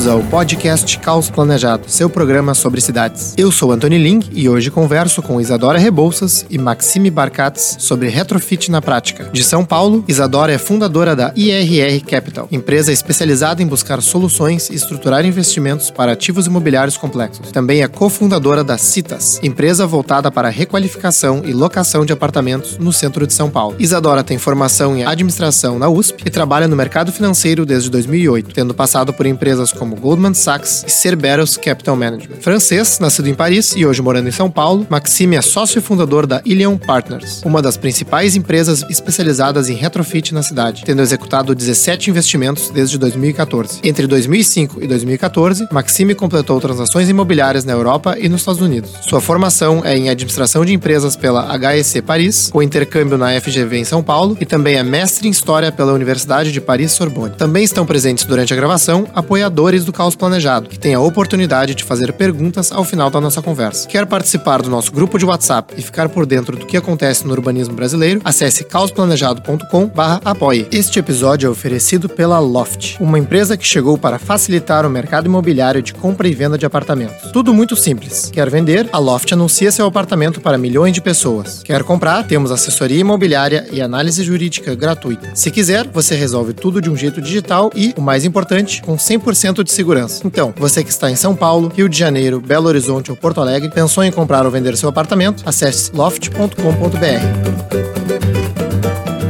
Bem-vindos ao podcast Caos Planejado, seu programa sobre cidades. Eu sou Antônio Ling e hoje converso com Isadora Rebouças e Maxime Barcatz sobre retrofit na prática. De São Paulo, Isadora é fundadora da IRR Capital, empresa especializada em buscar soluções e estruturar investimentos para ativos imobiliários complexos. Também é cofundadora da Citas, empresa voltada para requalificação e locação de apartamentos no centro de São Paulo. Isadora tem formação em administração na USP e trabalha no mercado financeiro desde 2008, tendo passado por empresas como Goldman Sachs e Cerberus Capital Management. Francês, nascido em Paris e hoje morando em São Paulo, Maxime é sócio e fundador da Ilion Partners, uma das principais empresas especializadas em retrofit na cidade, tendo executado 17 investimentos desde 2014. Entre 2005 e 2014, Maxime completou transações imobiliárias na Europa e nos Estados Unidos. Sua formação é em administração de empresas pela HEC Paris, com intercâmbio na FGV em São Paulo e também é mestre em História pela Universidade de Paris Sorbonne. Também estão presentes durante a gravação apoiadores do Caos Planejado, que têm a oportunidade de fazer perguntas ao final da nossa conversa. Quer participar do nosso grupo de WhatsApp e ficar por dentro do que acontece no urbanismo brasileiro? Acesse caosplanejado.com/apoie. Este episódio é oferecido pela Loft, uma empresa que chegou para facilitar o mercado imobiliário de compra e venda de apartamentos. Tudo muito simples. Quer vender? A Loft anuncia seu apartamento para milhões de pessoas. Quer comprar? Temos assessoria imobiliária e análise jurídica gratuita. Se quiser, você resolve tudo de um jeito digital e, o mais importante, com 100% de segurança. Então, você que está em São Paulo, Rio de Janeiro, Belo Horizonte ou Porto Alegre, pensou em comprar ou vender seu apartamento? Acesse loft.com.br.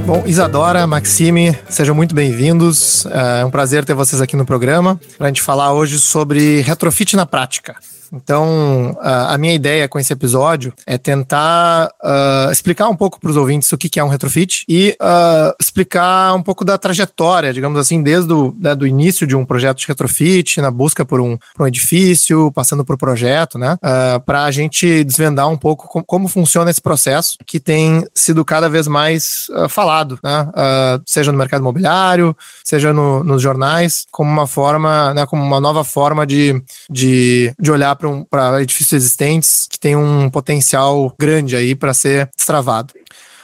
Bom, Isadora, Maxime, sejam muito bem-vindos. É um prazer ter vocês aqui no programa para a gente falar hoje sobre retrofit na prática. Então, a minha ideia com esse episódio é tentar uh, explicar um pouco para os ouvintes o que, é um retrofit e uh, explicar um pouco da trajetória, digamos assim, desde o né, do início de um projeto de retrofit, na busca por um, por um edifício, passando por projeto, né? Uh, para a gente desvendar um pouco com, como funciona esse processo que tem sido cada vez mais falado, né? seja no mercado imobiliário, seja no, nos jornais, como uma forma, né, como uma nova forma de, de, de olhar para edifícios existentes que tem um potencial grande aí para ser destravado.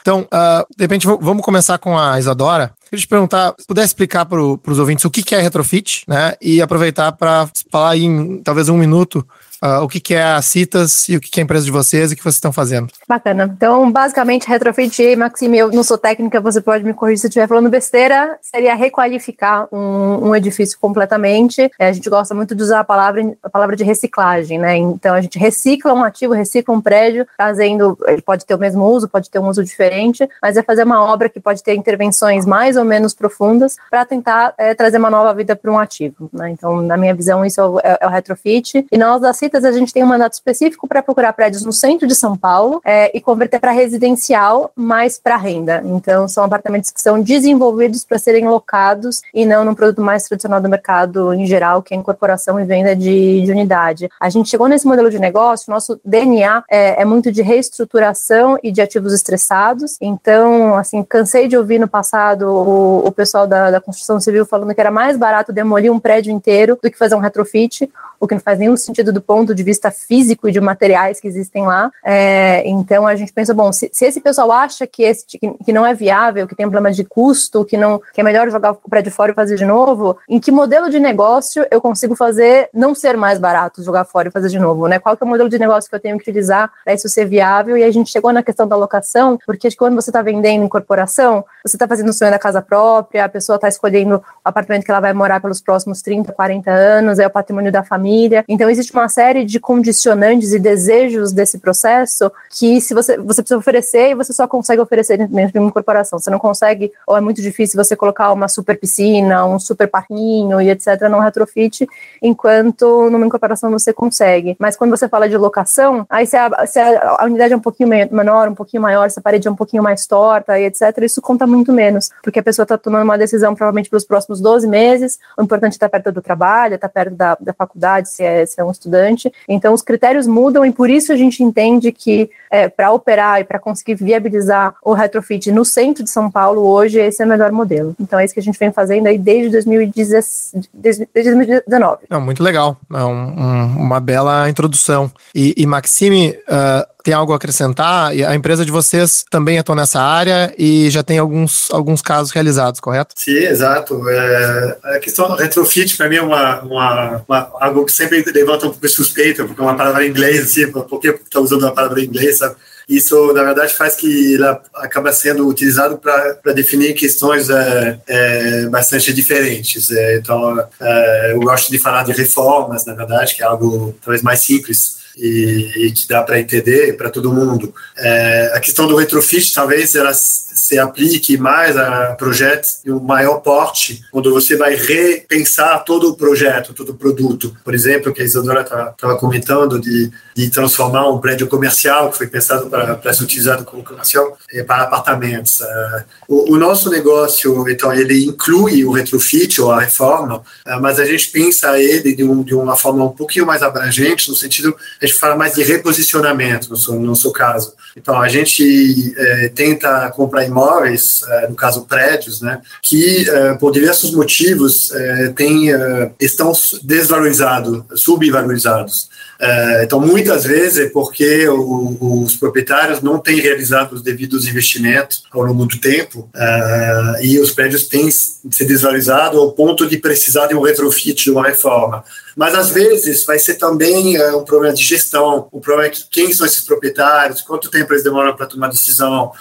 Então, uh, de repente, vamos começar com a Isadora. Queria te perguntar, se pudesse explicar para os ouvintes o que, que é retrofit, né? E aproveitar para falar em talvez um minuto Uh, o que, que, é a Citas e o que, que, é a empresa de vocês e o que vocês estão fazendo. Bacana. Então, basicamente, retrofit, Maxime, eu não sou técnica, você pode me corrigir se eu estiver falando besteira, seria requalificar um, um edifício completamente. É, a gente gosta muito de usar a palavra, a palavra de reciclagem, né? Então, a gente recicla um ativo, recicla um prédio, trazendo, ele pode ter o mesmo uso, pode ter um uso diferente, mas é fazer uma obra que pode ter intervenções mais ou menos profundas para tentar é, trazer uma nova vida para um ativo. Né? Então, na minha visão, isso é o, é, é o retrofit. E nós, da a gente tem um mandato específico para procurar prédios no centro de São Paulo é, e converter para residencial, mais para renda. Então, são apartamentos que são desenvolvidos para serem locados e não num produto mais tradicional do mercado em geral, que é incorporação e venda de, de unidade. A gente chegou nesse modelo de negócio, nosso DNA é, é muito de reestruturação e de ativos estressados. Então, assim, cansei de ouvir no passado o, o pessoal da, da construção civil falando que era mais barato demolir um prédio inteiro do que fazer um retrofit o que não faz nenhum sentido do ponto de vista físico e de materiais que existem lá. É, então a gente pensa, bom, se, se, esse pessoal acha que, esse, que, que, não é viável, que tem um problema de custo, que não que é melhor jogar o prédio fora e fazer de novo, em que modelo de negócio eu consigo fazer não ser mais barato jogar fora e fazer de novo, né? Qual é o modelo de negócio que eu tenho que utilizar para isso ser viável? E a gente chegou na questão da locação, porque quando você está vendendo em corporação, você está fazendo o sonho da casa própria, a pessoa está escolhendo o apartamento que ela vai morar pelos próximos 30, 40 anos, é o patrimônio da família. Então existe uma série de condicionantes e desejos desse processo que se você, você precisa oferecer e você só consegue oferecer dentro de uma corporação. Você não consegue, ou é muito difícil você colocar uma super piscina, um super parquinho e etc. não retrofit, enquanto numa incorporação você consegue. Mas quando você fala de locação, aí se a, se a unidade é um pouquinho menor, um pouquinho maior, se a parede é um pouquinho mais torta e etc., isso conta muito menos, porque a pessoa está tomando uma decisão provavelmente pelos próximos 12 meses, o importante é estar tá perto do trabalho, estar tá perto da, da faculdade, se é, se é um estudante. Então, os critérios mudam e por isso a gente entende que é, para operar e para conseguir viabilizar o retrofit no centro de São Paulo hoje, esse é o melhor modelo. Então, é isso que a gente vem fazendo aí desde 2019. Desde 2019. Não, muito legal. É um, um, uma bela introdução. E, e Maxime, uh, tem algo a acrescentar? A empresa de vocês também atua nessa área e já tem alguns, alguns casos realizados, correto? Sim, exato. É, a questão do retrofit, para mim, é uma, uma, uma, algo que sempre levanta um pouco de suspeita, porque é uma palavra em inglês, assim, por que está usando uma palavra em inglês, sabe? Isso, na verdade, faz que ela acaba sendo utilizado para definir questões é, é, bastante diferentes. É, então, é, eu gosto de falar de reformas, na verdade, que é algo talvez mais simples e, e que dá para entender para todo mundo. É, a questão do retrofit, talvez ela se aplique mais a projetos de um maior porte, quando você vai repensar todo o projeto, todo o produto. Por exemplo, que a Isadora estava comentando de, de transformar um prédio comercial que foi pensado para, ser utilizado como comercial é, para apartamentos. É, o, o, nosso negócio, então, ele inclui o retrofit ou a reforma, é, mas a gente pensa ele de, um, de uma forma um pouquinho mais abrangente, no sentido a gente fala mais de reposicionamento, no seu, no caso. Então, a gente é, tenta comprar imóveis, é, no caso prédios, né, que é, por diversos motivos tem, estão desvalorizados, subvalorizados. É, então, muitas vezes é porque os proprietários não têm realizado os devidos investimentos ao longo do tempo e os prédios têm se desvalorizado ao ponto de precisar de um retrofit, de uma reforma. Mas, às vezes, vai ser também um problema de gestão, o problema é que quem são esses proprietários, quanto tempo eles demoram para tomar decisão,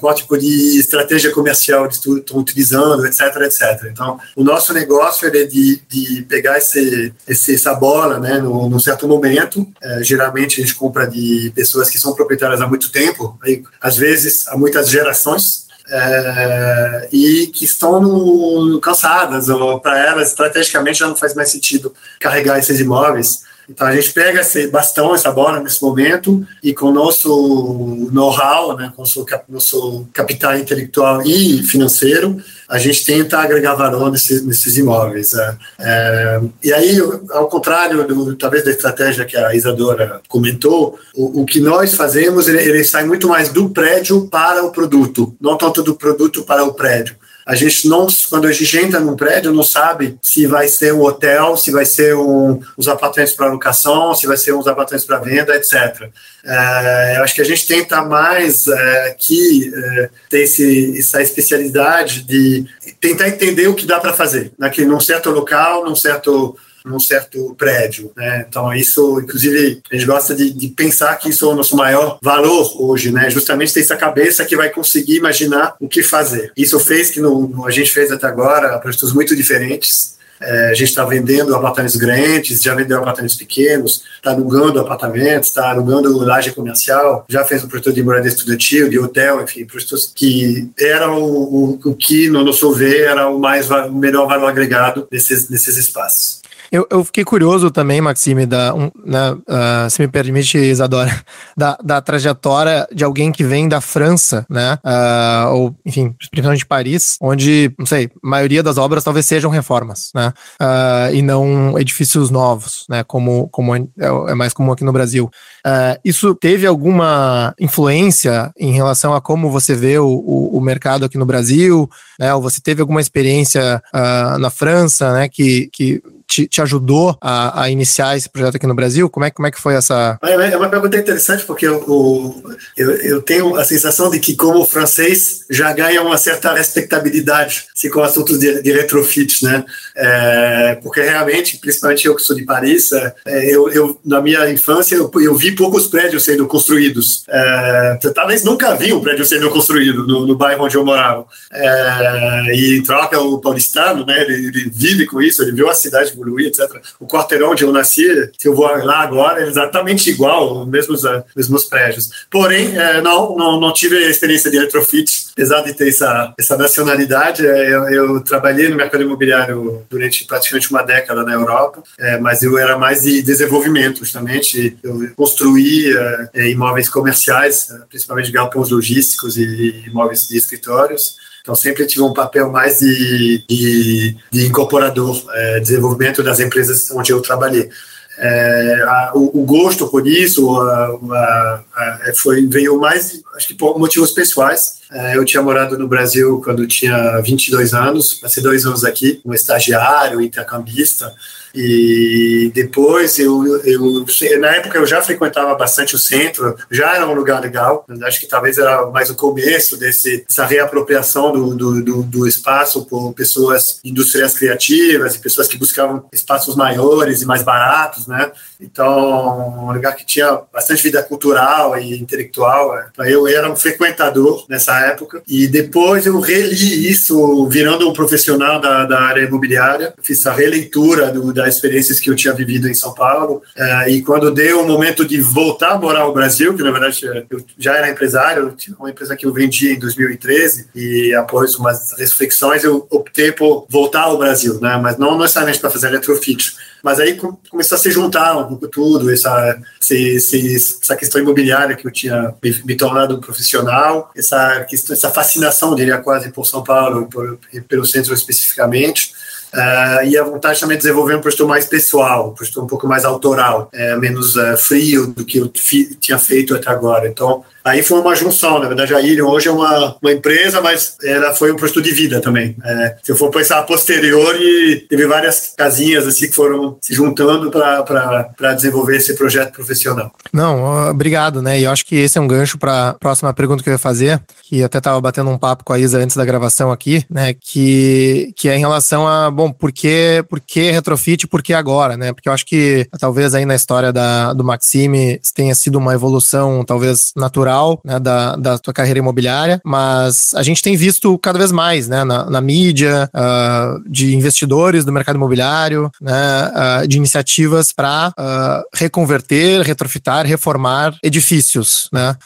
qual tipo de estratégia comercial eles estão utilizando, etc, etc. Então, o nosso negócio é de, de pegar esse, esse, essa bola né, num, num certo momento. É, geralmente, a gente compra de pessoas que são proprietárias há muito tempo, aí, às vezes há muitas gerações, é, e que estão no, cansadas, ou para elas, estrategicamente, já não faz mais sentido carregar esses imóveis. Então a gente pega esse bastão, essa bola nesse momento e com o nosso know-how, né, com o nosso, nosso capital intelectual e financeiro, a gente tenta agregar valor nesses, nesses imóveis. É, é, e aí, ao contrário, do, talvez da estratégia que a Isadora comentou, o, o que nós fazemos, ele, ele sai muito mais do prédio para o produto, não tanto do produto para o prédio. A gente não, quando a gente entra num prédio, não sabe se vai ser um hotel, se vai ser um, uns apartamentos para locação, se vai ser uns apartamentos para venda, etc. É, eu acho que a gente tenta mais é, aqui é, ter esse, essa especialidade de tentar entender o que dá para fazer naquele, num certo local, num certo num certo prédio. Né? Então, isso, inclusive, a gente gosta de, de, pensar que isso é o nosso maior valor hoje, né? justamente ter essa cabeça que vai conseguir imaginar o que fazer. Isso fez que no, no a gente fez até agora projetos muito diferentes. É, a gente está vendendo apartamentos grandes, já vendeu apartamentos pequenos, está alugando apartamentos, está alugando laje comercial, já fez um projeto de moradia estudantil, de hotel, enfim, projetos que eram o, o, o que, no nosso ver, era o mais o melhor valor agregado nesses, nesses espaços. Eu, eu fiquei curioso também, Maxime, da, um, né, uh, se me permite, Isadora, da, da trajetória de alguém que vem da França, né? Uh, ou, enfim, principalmente de Paris, onde, não sei, a maioria das obras talvez sejam reformas, né? Uh, e não edifícios novos, né? Como, como é, é mais comum aqui no Brasil. isso teve alguma influência em relação a como você vê o, o, o mercado aqui no Brasil, né? Ou você teve alguma experiência na França, né? Que, que te, te ajudou a, a, iniciar esse projeto aqui no Brasil? Como é, como é que foi essa. É, é uma pergunta interessante, porque eu, eu, eu tenho a sensação de que, como francês, já ganha uma certa respeitabilidade se com assuntos de, de retrofit, né? É, porque realmente, principalmente eu que sou de Paris, é, eu, eu, na minha infância, eu, eu, vi poucos prédios sendo construídos. É, talvez nunca vi um prédio sendo construído no, no bairro onde eu morava. É, e em troca, o paulistano, né, ele, ele vive com isso, ele viu a cidade evoluir, etc. O quarteirão onde eu nasci, se eu vou lá agora, é exatamente igual, os mesmos, uh, mesmos prédios. Porém, é, não, não, não tive a experiência de retrofit, apesar de ter essa, essa nacionalidade. É, eu, eu, trabalhei no mercado imobiliário durante praticamente uma década na Europa, é, mas eu era mais de desenvolvimento, justamente. Eu construía é, imóveis comerciais, principalmente galpões logísticos e imóveis de escritórios. Então, sempre tive um papel mais de, de, de incorporador, é, desenvolvimento das empresas onde eu trabalhei. É, a, o, o, gosto por isso a, a, é, foi veio mais, acho que por motivos pessoais. É, eu tinha morado no Brasil quando tinha 22 anos, passei dois anos aqui, um estagiário, intercambista, E depois eu, eu, na época eu já frequentava bastante o centro, já era um lugar legal, acho que talvez era mais o começo desse, dessa reapropriação do, do, do, do espaço por pessoas industriais criativas e pessoas que buscavam espaços maiores e mais baratos, né? Então, um lugar que tinha bastante vida cultural e intelectual. É. Eu era um frequentador nessa época e depois eu reli isso, virando um profissional da, da área imobiliária. Fiz a releitura do, das experiências que eu tinha vivido em São Paulo é, e quando deu o momento de voltar a morar no Brasil, que na verdade eu já era empresário, eu tinha uma empresa que eu vendi em 2013 e após umas reflexões eu optei por voltar ao Brasil, né? Mas não necessariamente para fazer retrofit mas aí começou a se juntar um pouco tudo, essa, essa questão imobiliária que eu tinha me, me tornado profissional, essa, essa fascinação, diria quase, por São Paulo, por, pelo centro especificamente. Uh, e a vontade também de desenvolver um projeto mais pessoal, um projeto um pouco mais autoral, é, menos uh, frio do que eu tinha feito até agora. Então, Aí foi uma junção, na verdade a Irion hoje é uma, uma empresa, mas ela foi um projeto de vida também. É, se eu for pensar a posteriori, teve várias casinhas assim que foram se juntando para desenvolver esse projeto profissional. Não, obrigado, né? E eu acho que esse é um gancho para a próxima pergunta que eu ia fazer, que até estava batendo um papo com a Isa antes da gravação aqui, né? Que, que é em relação a, bom, por que, por que retrofit por que agora, né? Porque eu acho que talvez aí na história da, do Maxime tenha sido uma evolução talvez natural né, da, da tua carreira imobiliária, mas a gente tem visto cada vez mais né, na, na mídia, uh, de investidores do mercado imobiliário, né, uh, de iniciativas para uh, ah, reconverter, retrofitar, reformar edifícios. Né?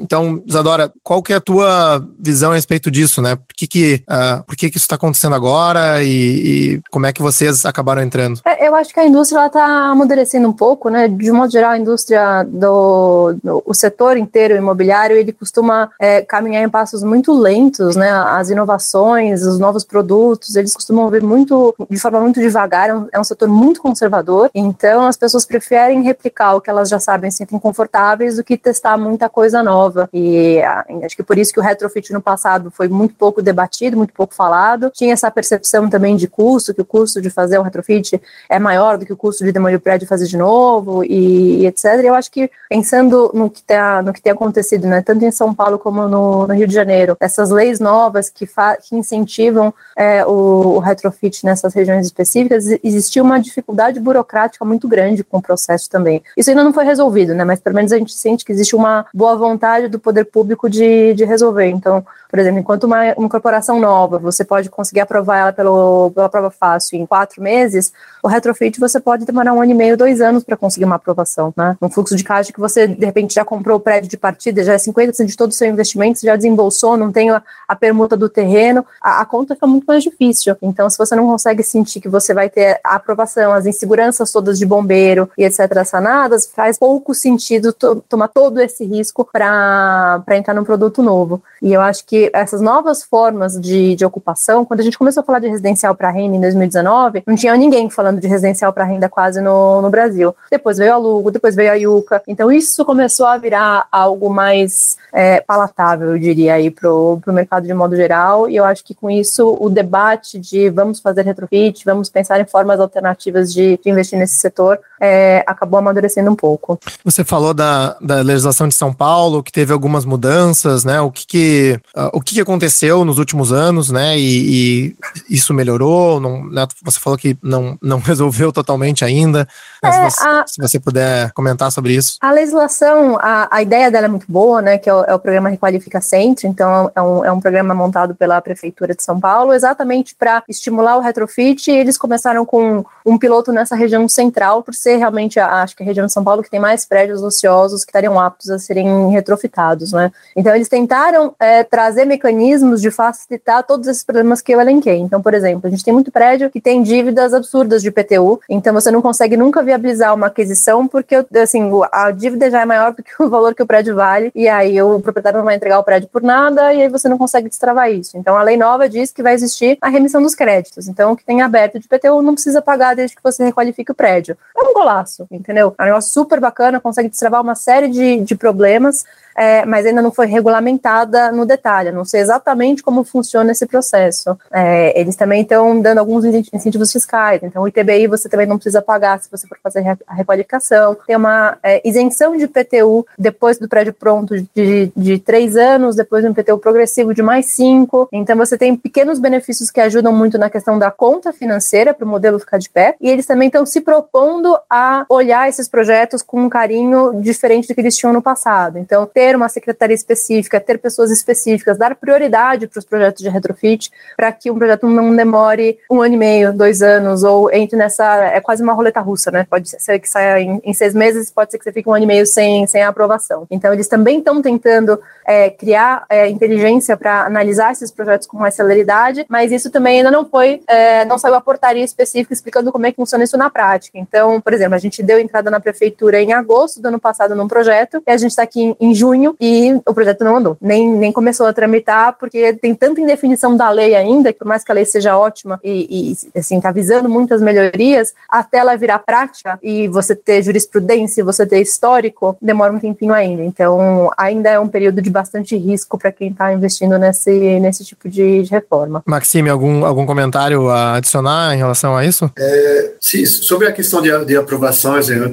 então, Isadora, qual que é a tua visão a respeito disso? Né? Por que, que, por que, que isso está acontecendo agora e, e, como é que vocês acabaram entrando? É, eu acho que a indústria está amadurecendo um pouco, né? de modo geral, a indústria do, do o setor inteiro imobiliário, ele costuma é, caminhar em passos muito lentos, né? As inovações, os novos produtos, eles costumam vir muito, de forma muito devagar, é um, é um setor muito conservador, então as pessoas preferem replicar o que elas já sabem, se sentem confortáveis, do que testar muita coisa nova. E acho que por isso que o retrofit no passado foi muito pouco debatido, muito pouco falado. Tinha essa percepção também de custo, que o custo de fazer um retrofit é maior do que o custo de demolir o prédio e fazer de novo, e, e etc. Eu acho que pensando no que está no que tem acontecido, né, tanto em São Paulo como no, no Rio de Janeiro, essas leis novas que, que incentivam é, o, o, retrofit nessas regiões específicas, existia uma dificuldade burocrática muito grande com o processo também. Isso ainda não foi resolvido, né, mas pelo menos a gente sente que existe uma boa vontade do poder público de, de resolver. Então, por exemplo, enquanto uma, uma corporação nova, você pode conseguir aprovar ela pelo, pela prova fácil em quatro meses, o retrofit você pode demorar um ano e meio, dois anos para conseguir uma aprovação, né? Um fluxo de caixa que você, de repente, já comprou o prédio de partida, já é 50% de todo o seu investimento, você já desembolsou, não tem a, a permuta do terreno, a, a, conta fica muito mais difícil. Então, se você não consegue sentir que você vai ter a aprovação, as inseguranças todas de bombeiro e etc. sanadas, faz pouco sentido to, tomar todo esse risco para entrar num produto novo. E eu acho que essas novas formas de, de ocupação, quando a gente começou a falar de residencial para renda em 2019, não tinha ninguém falando de residencial para renda quase no, no Brasil. Depois veio a Lugo, depois veio a Yuca. Então isso começou a virar algo mais é, palatável, eu diria, aí para o mercado de modo geral. E eu acho que com isso o debate de vamos fazer retrofit, vamos pensar em formas alternativas de, de investir nesse setor, é, acabou amadurecendo um pouco. Você falou da, da legislação de São Paulo, que teve algumas mudanças, né? O que, que uh, o que aconteceu nos últimos anos, né? E, e isso melhorou? Não, né? Você falou que não, não resolveu totalmente ainda. É, se, você, a, se, você, puder comentar sobre isso. A legislação, a, a ideia dela é muito boa, né? Que é o, é o programa Requalifica Centro, então é um, é um programa montado pela Prefeitura de São Paulo, exatamente para estimular o retrofit. E eles começaram com um piloto nessa região central, por ser realmente, a, acho que a região de São Paulo que tem mais prédios ociosos que estariam aptos a serem retrofitados, né? Então eles tentaram é, trazer mecanismos de facilitar todos esses problemas que eu elenquei. Então, por exemplo, a gente tem muito prédio que tem dívidas absurdas de PTU, então você não consegue nunca viabilizar uma aquisição porque assim, a dívida já é maior do que o valor que o prédio vale, e aí o proprietário não vai entregar o prédio por nada, e aí você não consegue destravar isso. Então a lei nova diz que vai existir a remissão dos créditos. Então, o que tem aberto de PTU não precisa pagar desde que você requalifique o prédio. É um golaço, entendeu? É um negócio super bacana, consegue destravar uma série de, de problemas é, mas ainda não foi regulamentada no detalhe. Não sei exatamente como funciona esse processo. É, eles também estão dando alguns incentivos fiscais. Então, o ITBI você também não precisa pagar se você for fazer a requalificação. Tem uma é, isenção de PTU depois do prédio pronto de, de três anos, depois de um PTU progressivo de mais cinco. Então, você tem pequenos benefícios que ajudam muito na questão da conta financeira para o modelo ficar de pé. E eles também estão se propondo a olhar esses projetos com um carinho diferente do que eles tinham no passado. Então, ter uma secretaria específica, ter pessoas específicas, dar prioridade para os projetos de retrofit, para que um projeto não demore um ano e meio, dois anos, ou entre nessa. É quase uma roleta russa, né? Pode ser que saia em, em seis meses, pode ser que você fique um ano e meio sem, sem a aprovação. Então, eles também estão tentando é, criar é, inteligência para analisar esses projetos com mais celeridade, mas isso também ainda não foi, é, não saiu a portaria específica explicando como é que funciona isso na prática. Então, por exemplo, a gente deu entrada na prefeitura em agosto do ano passado num projeto, e a gente está aqui em, em, junho e o projeto não andou, nem, nem começou a tramitar, porque tem tanta indefinição da lei ainda, que por mais que a lei seja ótima e, e assim, está visando muitas melhorias, até ela virar prática e você ter jurisprudência, você ter histórico, demora um tempinho ainda. Então, ainda é um período de bastante risco para quem está investindo nesse, nesse tipo de, de, reforma. Maxime, algum, algum comentário a adicionar em relação a isso? É, sim, sobre a questão de, de aprovações, eu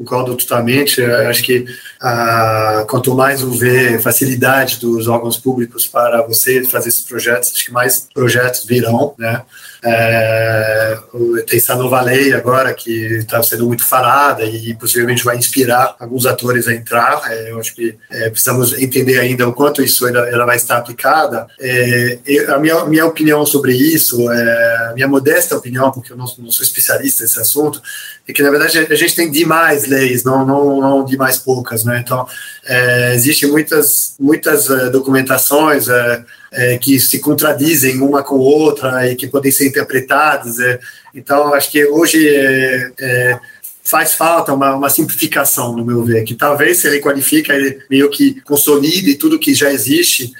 concordo totalmente. acho que ah, quanto mais houver facilidade dos órgãos públicos para você fazer esses projetos, acho que mais projetos virão, né? É, tem essa nova lei agora que está sendo muito falada e possivelmente vai inspirar alguns atores a entrar. É, eu acho que é, precisamos entender ainda o quanto isso ela, ela vai estar aplicada. É, a minha, minha opinião sobre isso, é, a minha modesta opinião, porque eu não, não sou especialista nesse assunto, é que na verdade a gente tem demais leis, não, não, não demais poucas, né? Então é, existem muitas muitas uh, documentações uh, que se contradizem uma com outra e que podem ser interpretadas. então acho que hoje faz falta uma, uma, simplificação, no meu ver, que talvez se ele qualifica, ele meio que consolide tudo que já existe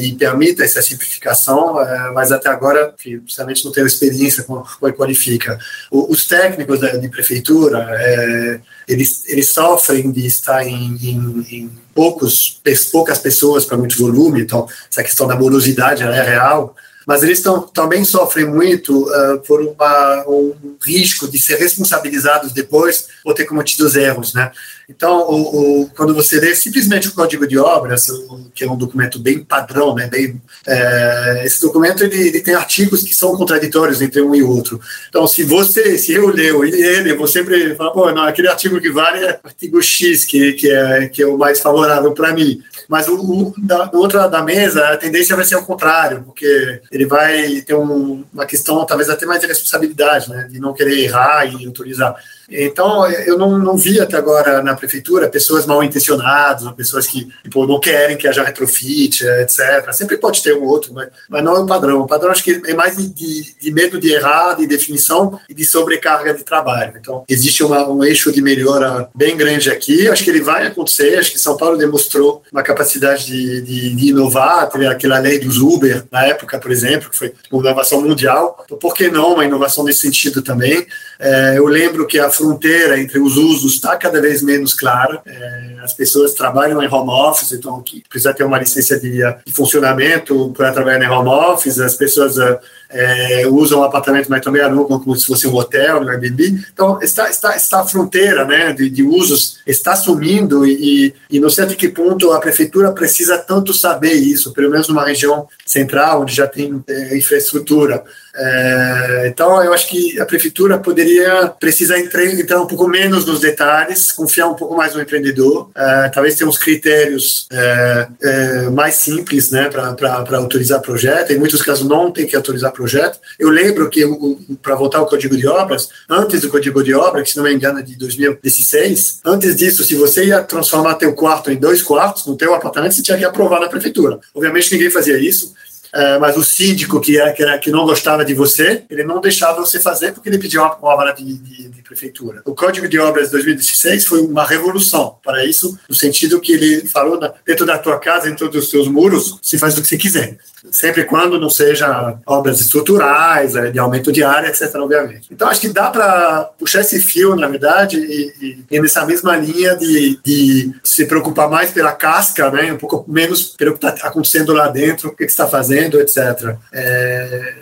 e permita essa simplificação, uh, mas até agora, justamente não tenho experiência com o qualifica. Os técnicos de prefeitura, uh, eles, eles sofrem de estar em, em, em poucos, poucas pessoas para muito volume, então essa questão da morosidade é real, mas eles tão, também sofrem muito uh, por uma, um risco de ser responsabilizados depois por ter cometido os erros, né? Então, o, o, quando você lê simplesmente o Código de Obras, que é um documento bem padrão, né, bem, é, esse documento ele, ele, tem artigos que são contraditórios entre um e outro. Então, se você, se eu leio ele, eu vou sempre falar, pô, não, aquele artigo que vale é o artigo X, que, que, é, que é o mais favorável para mim. Mas o, o da, outro lado da mesa, a tendência vai ser o contrário, porque ele vai ter um, uma questão talvez até mais de responsabilidade, né, de não querer errar e autorizar. Então, eu não, não vi até agora na prefeitura pessoas mal intencionadas, ou pessoas que tipo, não querem que haja retrofit, etc. Sempre pode ter um outro, mas, mas não é o padrão. O padrão acho que é mais de, de, medo de errar, de definição e de sobrecarga de trabalho. Então, existe uma, um eixo de melhora bem grande aqui. Acho que ele vai acontecer. Acho que São Paulo demonstrou uma capacidade de, de, de inovar. Teve aquela lei dos Uber, na época, por exemplo, que foi uma inovação mundial. Então, por que não uma inovação nesse sentido também? É, eu lembro que a fronteira entre os usos está cada vez menos clara. É, as pessoas trabalham em home office, então que precisa ter uma licença de, de funcionamento para trabalhar em home office. As pessoas é, usam o apartamento, mas também alugam como se fosse um hotel, um Airbnb. Então, está, está, está a fronteira né, de, de usos está sumindo e, e não sei até que ponto a prefeitura precisa tanto saber isso, pelo menos numa região central, onde já tem é, infraestrutura. É, então, eu acho que a prefeitura poderia precisar entrar, entrar, um pouco menos nos detalhes, confiar um pouco mais no empreendedor, é, talvez ter uns critérios é, é mais simples né, para autorizar projeto. Em muitos casos, não tem que autorizar projeto. Eu lembro que, para voltar ao Código de Obras, antes do Código de Obras, que se não me engano é de 2016, antes disso, se você ia transformar teu quarto em dois quartos no teu apartamento, você tinha que aprovar na prefeitura. Obviamente, ninguém fazia isso. É, mas o síndico que, é, que, era, que não gostava de você, ele não deixava você fazer porque ele pediu uma obra de, de, de, prefeitura. O Código de Obras de 2016 foi uma revolução para isso, no sentido que ele falou, dentro da tua casa, dentro dos seus muros, se faz o que você quiser sempre quando não seja obras estruturais, é, de aumento de área, etc., obviamente. Então, acho que dá para puxar esse fio, na verdade, e, e, nessa mesma linha de, de, se preocupar mais pela casca, né, um pouco menos pelo que está acontecendo lá dentro, o que está fazendo, etc. É,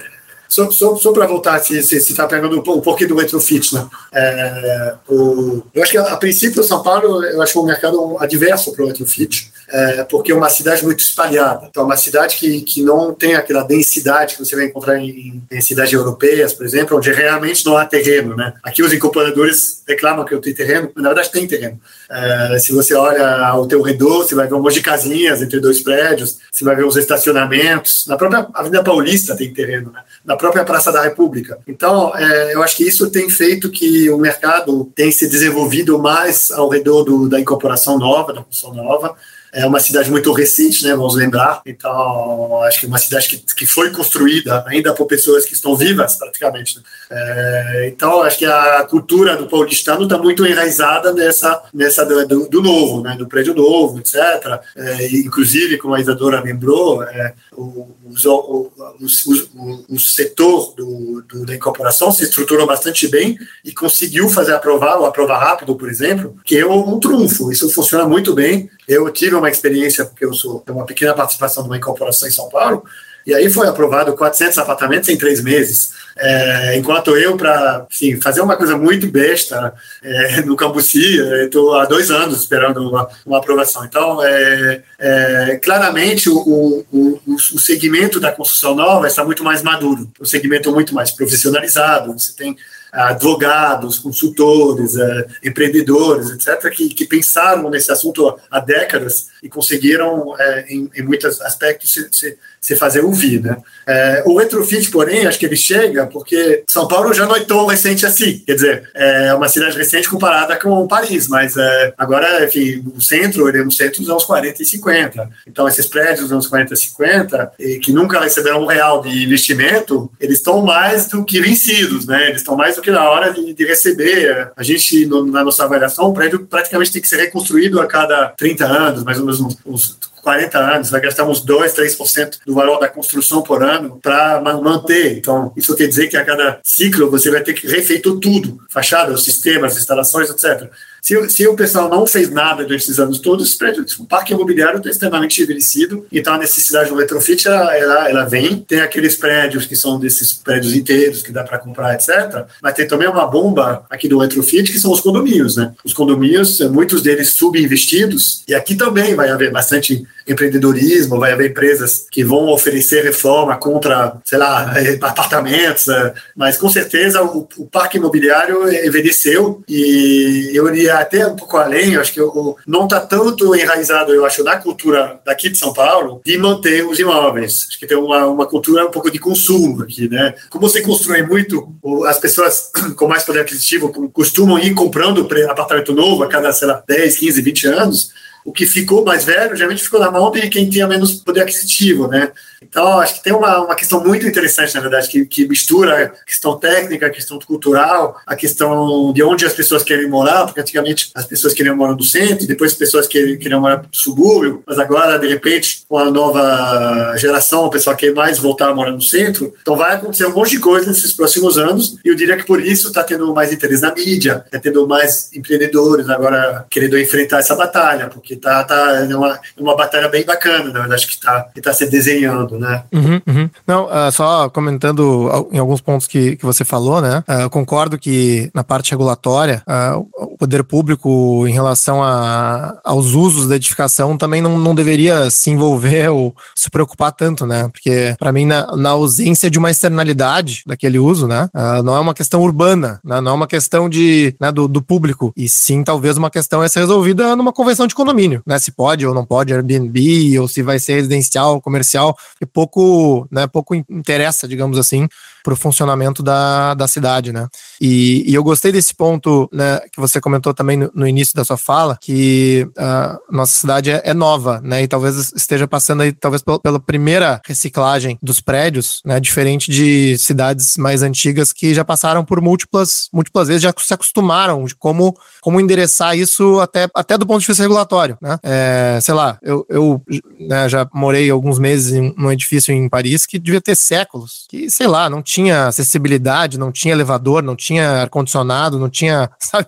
só, só, só para voltar, se está pegando um, um pouquinho do retrofit, né? É, o, eu acho que a, a princípio São Paulo, eu acho um mercado adverso para o retrofit é, porque é uma cidade muito espalhada. Então, é uma cidade que, que não tem aquela densidade que você vai encontrar em, em cidades europeias, por exemplo, onde realmente não há terreno. Né? Aqui os incorporadores reclamam que eu tenho terreno, mas na verdade tem terreno. É, se você olha ao teu redor, você vai ver um monte de casinhas entre dois prédios, você vai ver os estacionamentos. Na própria Avenida Paulista tem terreno, né? na própria Praça da República. Então, é, eu acho que isso tem feito que o mercado tem se desenvolvido mais ao redor do, da incorporação nova, da construção nova, é uma cidade muito recente, né, vamos lembrar. Então, acho que é uma cidade que, que foi construída ainda por pessoas que estão vivas, praticamente. Né? É, então, acho que a cultura do paulistano está muito enraizada nessa, nessa do, do, novo, né, do prédio novo, etc. É, inclusive, como a Isadora lembrou, é, o, o, o, o, setor do, do, da incorporação se estruturou bastante bem e conseguiu fazer aprovar, o aprovar rápido, por exemplo, que é um, trunfo. Isso funciona muito bem. Eu tive uma experiência, porque eu sou uma pequena participação de uma incorporação em São Paulo, e aí foi aprovado 400 apartamentos em três meses. É, enquanto eu, para fazer uma coisa muito besta é, no Cambuci, estou há dois anos esperando uma, uma aprovação. Então, é, é claramente, o, o, o, segmento da construção nova está muito mais maduro, o segmento muito mais profissionalizado. Você tem advogados, consultores, é, empreendedores, etc., que, que, pensaram nesse assunto há décadas e conseguiram, é, em, em muitos aspectos, se, se, se, fazer ouvir. Né? É, o retrofit, porém, acho que ele chega porque São Paulo já não é tão recente assim, quer dizer, é uma cidade recente comparada com Paris, mas é, agora, enfim, o centro, ele é um centro dos anos 40 e 50. Então, esses prédios dos anos 40 e 50, e que nunca receberam um real de investimento, eles estão mais do que vencidos, né? eles estão mais do que na hora de, de receber. A gente, no, na nossa avaliação, o prédio praticamente tem que ser reconstruído a cada 30 anos, mais ou menos uns, uns 40 anos, vai gastar uns 2, 3% do valor da construção por ano para manter. Então, isso quer dizer que a cada ciclo você vai ter que refeitar tudo, fachada, sistemas, instalações, etc. Se, se o pessoal não fez nada desses anos todos, o parque imobiliário está extremamente envelhecido, então a necessidade do retrofit ela, ela, ela, vem. Tem aqueles prédios que são desses prédios inteiros que dá para comprar, etc. Mas tem também uma bomba aqui do retrofit que são os condomínios, né? Os condomínios, muitos deles subinvestidos, e aqui também vai haver bastante empreendedorismo, vai haver empresas que vão oferecer reforma contra, sei lá, apartamentos, né? mas com certeza o, o parque imobiliário envelheceu e eu iria até um pouco além, acho que eu, não está tanto enraizado, eu acho, na cultura daqui de São Paulo, de manter os imóveis. Acho que tem uma, uma cultura um pouco de consumo aqui, né? Como você constrói muito, as pessoas com mais poder aquisitivo costumam ir comprando apartamento novo a cada, sei lá, 10, 15, 20 anos, o que ficou mais velho geralmente ficou na mão de quem tinha menos poder aquisitivo, né? Então, acho que tem uma, uma questão muito interessante, na verdade, que, que mistura a questão técnica, a questão cultural, a questão de onde as pessoas querem morar, porque antigamente as pessoas queriam morar no centro, depois as pessoas queriam, queriam morar no subúrbio, mas agora, de repente, com a nova geração, o pessoal quer mais voltar a morar no centro. Então, vai acontecer um monte de coisa nesses próximos anos, e eu diria que por isso está tendo mais interesse na mídia, está tendo mais empreendedores agora querendo enfrentar essa batalha, porque está tá, é uma, uma batalha bem bacana, na verdade, que está que tá se desenhando né? Uhum, uhum. Não, uh, só comentando em alguns pontos que, que você falou, né? Uh, concordo que na parte regulatória, uh, o poder público em relação a, aos usos da edificação também não, não deveria se envolver ou se preocupar tanto, né? Porque, para mim, na, na, ausência de uma externalidade daquele uso, né? não é uma questão urbana, né? não é uma questão de, né, do, do público, e sim talvez uma questão a ser resolvida numa convenção de condomínio, né? Se pode ou não pode Airbnb, ou se vai ser residencial, comercial, e pouco, né, pouco interessa, digamos assim, para o funcionamento da, da cidade, né? E, e, eu gostei desse ponto, né, que você comentou também no, no início da sua fala, que a uh, nossa cidade é, é, nova, né? E talvez esteja passando aí, talvez pela, pela primeira reciclagem dos prédios, né? Diferente de cidades mais antigas que já passaram por múltiplas, múltiplas vezes, já se acostumaram de como, como endereçar isso até, até do ponto de vista regulatório, né? É, sei lá, eu, eu né, já morei alguns meses em um edifício em Paris que devia ter séculos, que, sei lá, não tinha acessibilidade, não tinha elevador, não tinha ar-condicionado, não tinha, sabe?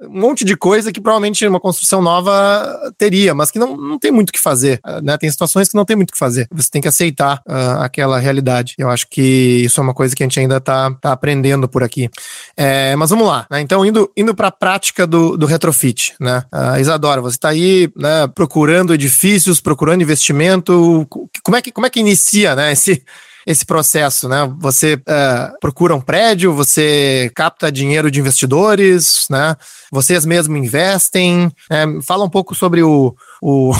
um monte de coisa que provavelmente uma construção nova teria, mas que não, não tem muito o que fazer, né? Tem situações que não tem muito o que fazer. Você tem que aceitar uh, aquela realidade. Eu acho que isso é uma coisa que a gente ainda está tá aprendendo por aqui. É, mas vamos lá, né? Então, indo, indo para a prática do, do retrofit, né? Uh, Isadora, você está aí né, procurando edifícios, procurando investimento. Como é que, como é que inicia né, esse, esse processo, né? Você uh, procura um prédio, você capta dinheiro de investidores, né? Vocês mesmos investem. É, fala um pouco sobre o, o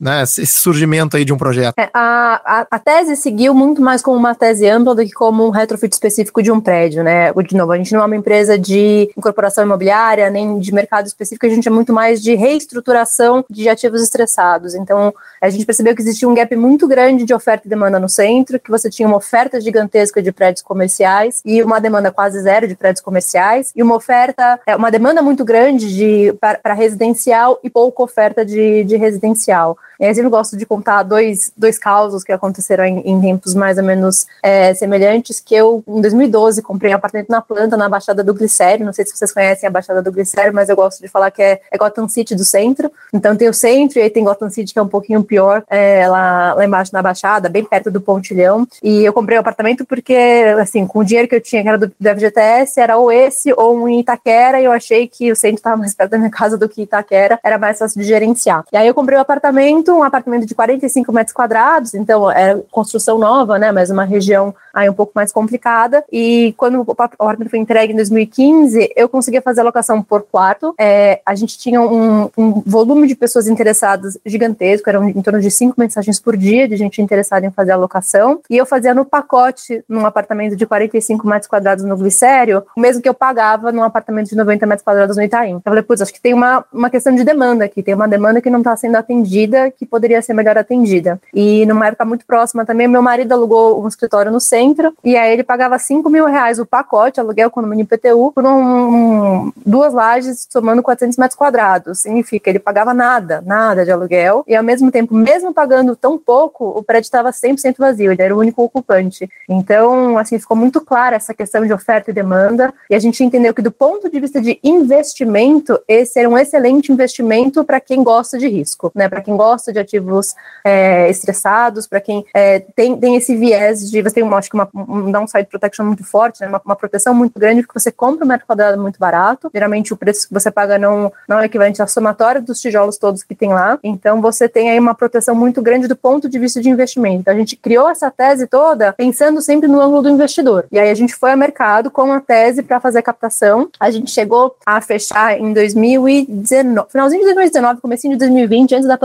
né, esse surgimento aí de um projeto? É, a, a, a, tese seguiu muito mais como uma tese ampla do que como um retrofit específico de um prédio, né? De novo, a gente não é uma empresa de incorporação imobiliária, nem de mercado específico, a gente é muito mais de reestruturação de ativos estressados. Então, a gente percebeu que existia um gap muito grande de oferta e demanda no centro, que você tinha uma oferta gigantesca de prédios comerciais e uma demanda quase zero de prédios comerciais, e uma oferta, é, uma demanda muito grande de para residencial e pouca oferta de, de residencial. Eu sempre gosto de contar dois, dois causos que aconteceram em, em tempos mais ou menos é, semelhantes, que eu, em 2012, comprei um apartamento na planta, na Baixada do Glicério, não sei se vocês conhecem a Baixada do Glicério, mas eu gosto de falar que é, é Gotham City do centro, então tem o centro e aí tem Gotham City que é um pouquinho pior, é, lá, lá embaixo na Baixada, bem perto do Pontilhão, e eu comprei o apartamento porque, assim, com o dinheiro que eu tinha, que era do, do FGTS, era ou esse ou um em Itaquera, e eu achei que o centro estava mais perto da minha casa do que Itaquera, era mais fácil de gerenciar. E aí eu comprei o apartamento, um apartamento de 45 metros quadrados, então é construção nova, né, mas uma região aí um pouco mais complicada. E quando o apartamento foi entregue em 2015, eu conseguia fazer a locação por quarto. É, a gente tinha um, um, volume de pessoas interessadas gigantesco, eram em torno de cinco mensagens por dia de gente interessada em fazer a locação. E eu fazia no pacote, num apartamento de 45 metros quadrados no Glicério, o mesmo que eu pagava num apartamento de 90 metros quadrados no Itaim. Eu falei, putz, acho que tem uma, uma questão de demanda aqui, tem uma demanda que não está sendo atendida, que poderia ser melhor atendida. E numa época muito próxima também, meu marido alugou um escritório no centro, e aí ele pagava 5 mil reais o pacote, aluguel condomínio IPTU, por um, duas lajes somando 400 metros quadrados. Significa, ele pagava nada, nada de aluguel, e ao mesmo tempo, mesmo pagando tão pouco, o prédio estava 100% vazio, ele era o único ocupante. Então, assim, ficou muito clara essa questão de oferta e demanda, e a gente entendeu que do ponto de vista de investimento, esse era um excelente investimento para quem gosta de risco, né? Para quem gosta de ativos é, estressados, para quem é, tem, tem esse viés de você tem uma, acho que uma, um downside protection muito forte, né, uma, uma, proteção muito grande, porque você compra um metro quadrado muito barato, geralmente o preço que você paga não, não é equivalente à somatória dos tijolos todos que tem lá, então você tem aí uma proteção muito grande do ponto de vista de investimento. Então a gente criou essa tese toda pensando sempre no ângulo do investidor. E aí a gente foi ao mercado com a tese para fazer captação. A gente chegou a fechar em 2019, finalzinho de 2019, comecinho de 2020, antes da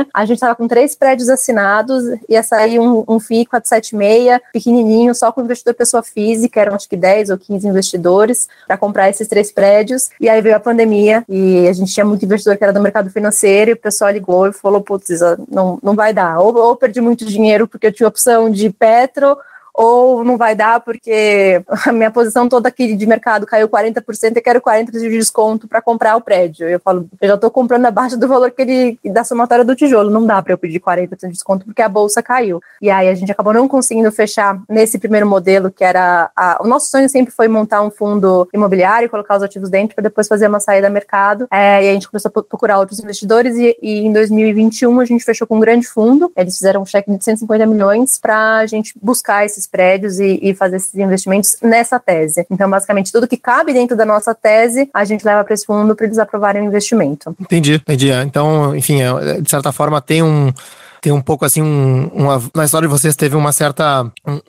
pandemia, a gente estava com três prédios assinados, ia sair um, um FII 476, pequenininho, só com investidor pessoa física, eram acho que 10 ou 15 investidores para comprar esses três prédios. E aí veio a pandemia e a gente tinha muito investidor que era do mercado financeiro e o pessoal ligou e falou: putz, não, não vai dar. Ou, ou perdi muito dinheiro porque eu tinha opção de Petro ou não vai dar porque a minha posição toda aqui de mercado caiu 40% e quero 40% de desconto para comprar o prédio. Eu falo, eu já estou comprando abaixo do valor que ele da somatória do tijolo, não dá para eu pedir 40% de desconto porque a bolsa caiu. E aí a gente acabou não conseguindo fechar nesse primeiro modelo que era a, o nosso sonho sempre foi montar um fundo imobiliário, colocar os ativos dentro para depois fazer uma saída a mercado. É, e a gente começou a procurar outros investidores e, e em 2021 a gente fechou com um grande fundo. Eles fizeram um cheque de 150 milhões para a gente buscar esses prédios e, e, fazer esses investimentos nessa tese. Então, basicamente, tudo que cabe dentro da nossa tese, a gente leva para esse fundo para eles aprovarem o investimento. Entendi, entendi. Então, enfim, é, de certa forma, tem um tem um pouco assim, um, uma, na história de vocês teve uma certa, um,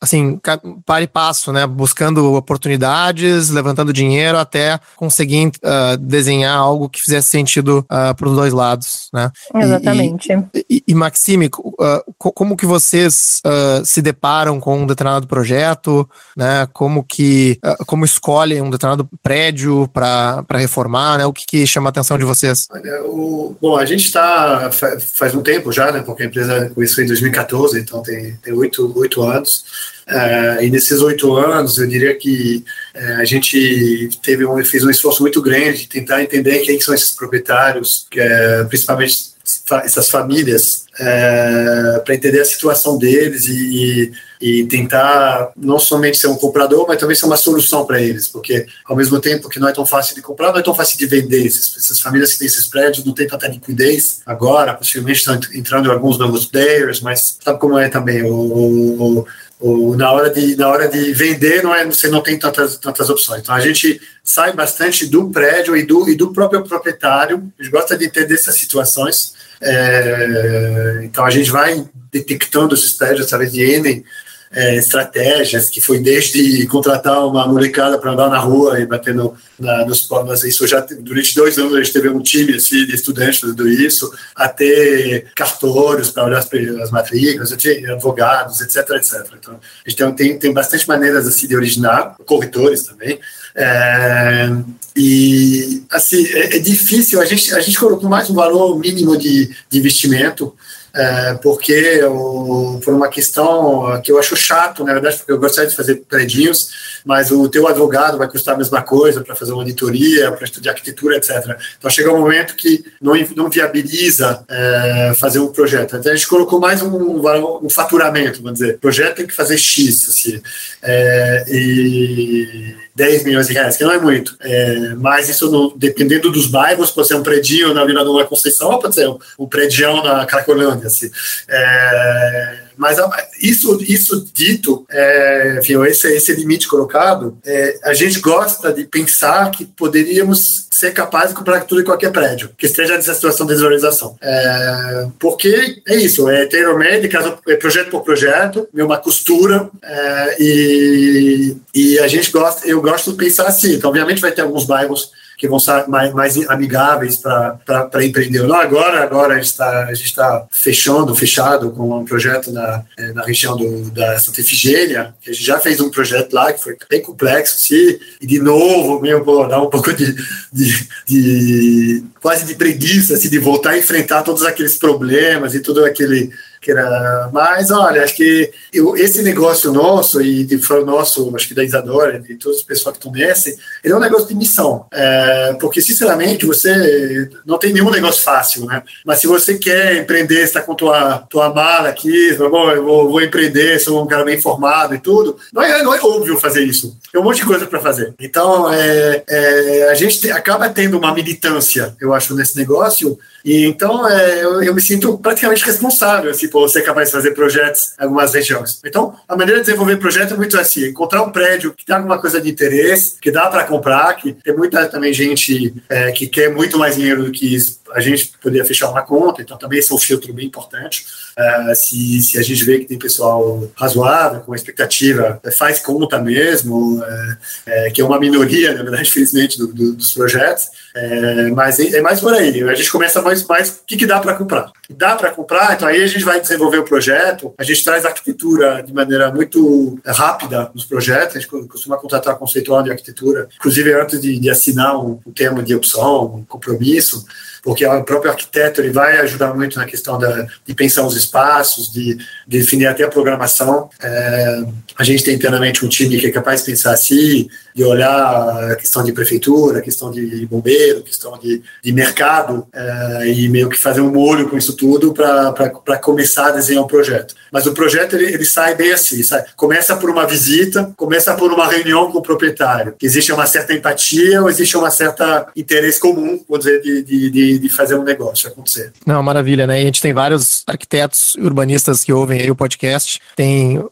assim, para e passo, né? Buscando oportunidades, levantando dinheiro até conseguir uh, desenhar algo que fizesse sentido uh, para os dois lados, né? Exatamente. E, e, e Maxime, uh, como que vocês se deparam com um determinado projeto, né? Como que, como escolhem um determinado prédio para reformar, né? O que, que chama a atenção de vocês? O, bom, a gente está faz um tempo tempo já, né? Porque a empresa começou em 2014, então tem oito oito anos. Uh, e nesses oito anos, eu diria que uh, a gente teve um, fez um esforço muito grande de tentar entender quem são esses proprietários, que, uh, principalmente essas famílias é, para entender a situação deles e, e tentar não somente ser um comprador, mas também ser uma solução para eles, porque ao mesmo tempo que não é tão fácil de comprar, não é tão fácil de vender. Essas, essas famílias que têm esses prédios não têm tanta liquidez agora, possivelmente estão entrando alguns novos players, mas sabe como é também o o, na, hora de, na hora de vender, não é, você não tem tantas, tantas opções. Então, a gente sai bastante do prédio e do, e do próprio proprietário, a gente gosta de entender essas situações. É, então, a gente vai detectando esses prédios através de N é, estratégias, que foi desde contratar uma molecada para andar na rua e bater no, na, nos palmas. Isso já durante dois anos a gente teve um time assim, de estudantes fazendo isso, até cartórios para olhar as, as matrículas, advogados, etc, etc. Então, a gente tem, tem, bastante maneiras assim de originar, corretores também. É, e assim é, é, difícil a gente a gente colocou mais um valor mínimo de, de investimento é, porque eu, por uma questão que eu acho chato, na verdade, porque eu gostaria de fazer predinhos, mas o teu advogado vai custar a mesma coisa para fazer uma auditoria, para estudar arquitetura, etc. Então chega um momento que não, não viabiliza é, fazer um projeto. Então a gente colocou mais um, um faturamento, vamos dizer. O projeto tem que fazer X, assim, é, e 10 milhões de reais, que não é muito. É, mas isso, não, dependendo dos bairros, pode ser um predinho na Vila Nova Conceição, ou pode ser um, um na Cracolândia. Assim. É, mas isso, isso dito, é, enfim, esse, esse limite colocado, é, a gente gosta de pensar que poderíamos ser capazes de comprar tudo em qualquer prédio, que esteja nessa situação de desvalorização. É, porque é isso, é médica, é projeto por projeto, é uma costura, é, e, e a gente gosta, eu gosto de pensar assim, então obviamente vai ter alguns bairros que vão ser mais, mais amigáveis para empreender. Não agora, agora a gente está tá fechando, fechado com um projeto na, é, na região do, da Santa Efigênia, que a gente já fez um projeto lá que foi bem complexo, sim, e de novo, meio, pô, dá um pouco de, de, de quase de preguiça, assim, de voltar a enfrentar todos aqueles problemas e todo aquele mas olha acho que eu, esse negócio nosso e de, foi nosso acho que da Isadora de todas as pessoas que estão ele é um negócio de missão. É, porque sinceramente você não tem nenhum negócio fácil né? Mas se você quer empreender está com tua tua mala aqui bom eu vou, vou, empreender sou um cara bem formado e tudo. Não é, não é óbvio fazer isso. Tem um monte de coisa para fazer. Então é, é, a gente te, acaba tendo uma militância eu acho nesse negócio. E então é, eu, eu, me sinto praticamente responsável assim, por ser capaz de fazer projetos em algumas regiões. Então, a maneira de desenvolver projeto é muito assim: encontrar um prédio que tem alguma coisa de interesse, que dá para comprar, que tem muita também gente é, que quer muito mais dinheiro do que isso a gente poderia fechar uma conta, então também esse é um filtro bem importante. Uh, se, se a gente vê que tem pessoal razoável, com expectativa, é, faz conta mesmo, é, é, que é uma minoria, na verdade, do, do, dos projetos, mas é, é, mais por aí. A gente começa mais, mais o que, que dá para comprar. Dá para comprar, então aí a gente vai desenvolver o projeto, a gente traz arquitetura de maneira muito rápida nos projetos, a gente costuma contratar conceitual de arquitetura, inclusive antes de, de assinar um, um termo de opção, um compromisso, porque o próprio arquiteto ele vai ajudar muito na questão da, de pensar os espaços, de, de definir até a programação. É, a gente tem internamente um time que é capaz de pensar assim, de olhar a questão de prefeitura, a questão de bombeiro, a questão de, de mercado, é, e meio que fazer um molho com isso tudo para começar a desenhar um projeto. Mas o projeto ele, ele sai bem assim, sai, começa por uma visita, começa por uma reunião com o proprietário. Existe uma certa empatia ou existe uma certa interesse comum, vou dizer, de, de, de de, fazer um negócio acontecer. Não, maravilha, né? E a gente tem vários arquitetos urbanistas que ouvem aí o podcast. Tem, uh,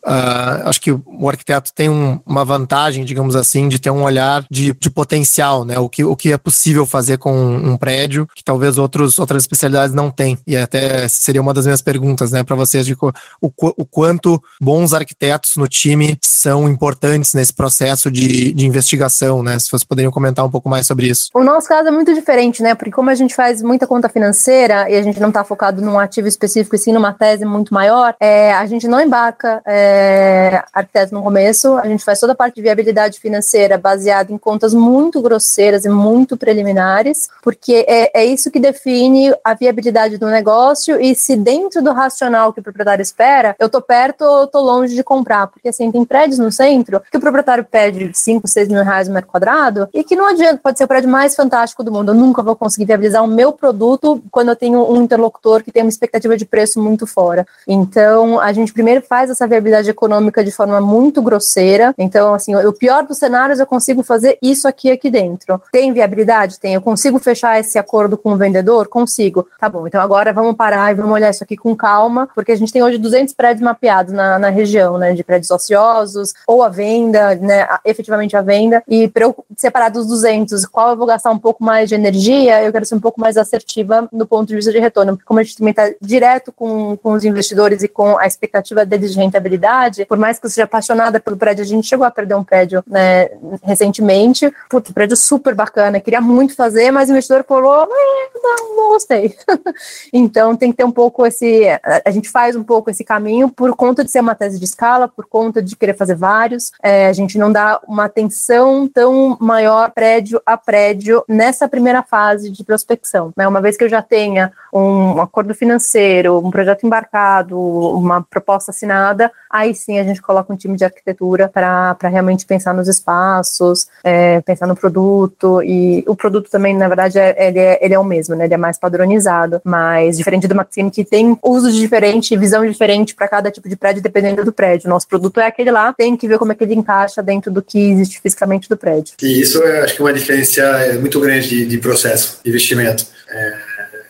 acho que o arquiteto tem um, uma vantagem, digamos assim, de ter um olhar de, de potencial, né? O que, o que é possível fazer com um prédio que talvez outros, outras especialidades não têm. E até seria uma das minhas perguntas, né, para vocês, de o, o quanto bons arquitetos no time são importantes nesse processo de, de investigação, né? Se vocês poderiam comentar um pouco mais sobre isso. O nosso caso é muito diferente, né? Porque como a gente faz faz muita conta financeira e a gente não está focado num ativo específico e sim numa tese muito maior, é, a gente não embarca é, arquiteto no começo, a gente faz toda a parte de viabilidade financeira baseada em contas muito grosseiras e muito preliminares, porque é, é isso que define a viabilidade do negócio e se dentro do racional que o proprietário espera, eu tô perto ou tô longe de comprar. Porque assim, tem prédios no centro que o proprietário pede 5, 6 mil reais no metro quadrado e que não adianta, pode ser o prédio mais fantástico do mundo. Eu nunca vou conseguir viabilizar o meu produto quando eu tenho um interlocutor que tem uma expectativa de preço muito fora. Então, a gente primeiro faz essa viabilidade econômica de forma muito grosseira. Então, assim, o pior dos cenários eu consigo fazer isso aqui aqui dentro. Tem viabilidade? Tem. Eu consigo fechar esse acordo com o vendedor? Consigo. Tá bom, então agora vamos parar e vamos olhar isso aqui com calma, porque a gente tem hoje 200 prédios mapeados na, na região, né, de prédios ociosos, ou a venda, né, efetivamente a venda, e para eu separar dos 200, qual eu vou gastar um pouco mais de energia, eu quero ser um pouco mais assertiva no ponto de vista de retorno, porque como a gente também está direto com, com os investidores e com a expectativa deles de rentabilidade, por mais que eu seja apaixonada pelo prédio, a gente chegou a perder um prédio né, recentemente, putz, um prédio super bacana, queria muito fazer, mas o investidor falou, eh, não, não gostei. então tem que ter um pouco esse, a gente faz um pouco esse caminho por conta de ser uma tese de escala, por conta de querer fazer vários, é, a gente não dá uma atenção tão maior prédio a prédio nessa primeira fase de prospecção. Né? Uma vez que eu já tenha um acordo financeiro, um projeto embarcado, uma proposta assinada, aí sim a gente coloca um time de arquitetura para realmente pensar nos espaços, é, pensar no produto, e o produto também, na verdade, é, ele, é, ele é o mesmo, né? ele é mais padronizado, mas diferente do Maxine, que tem usos diferentes, visão diferente para cada tipo de prédio, dependendo do prédio. Nosso produto é aquele lá, tem que ver como é que ele encaixa dentro do que existe fisicamente do prédio. E isso é, acho que, uma diferença é muito grande de, de processo de investimento. É,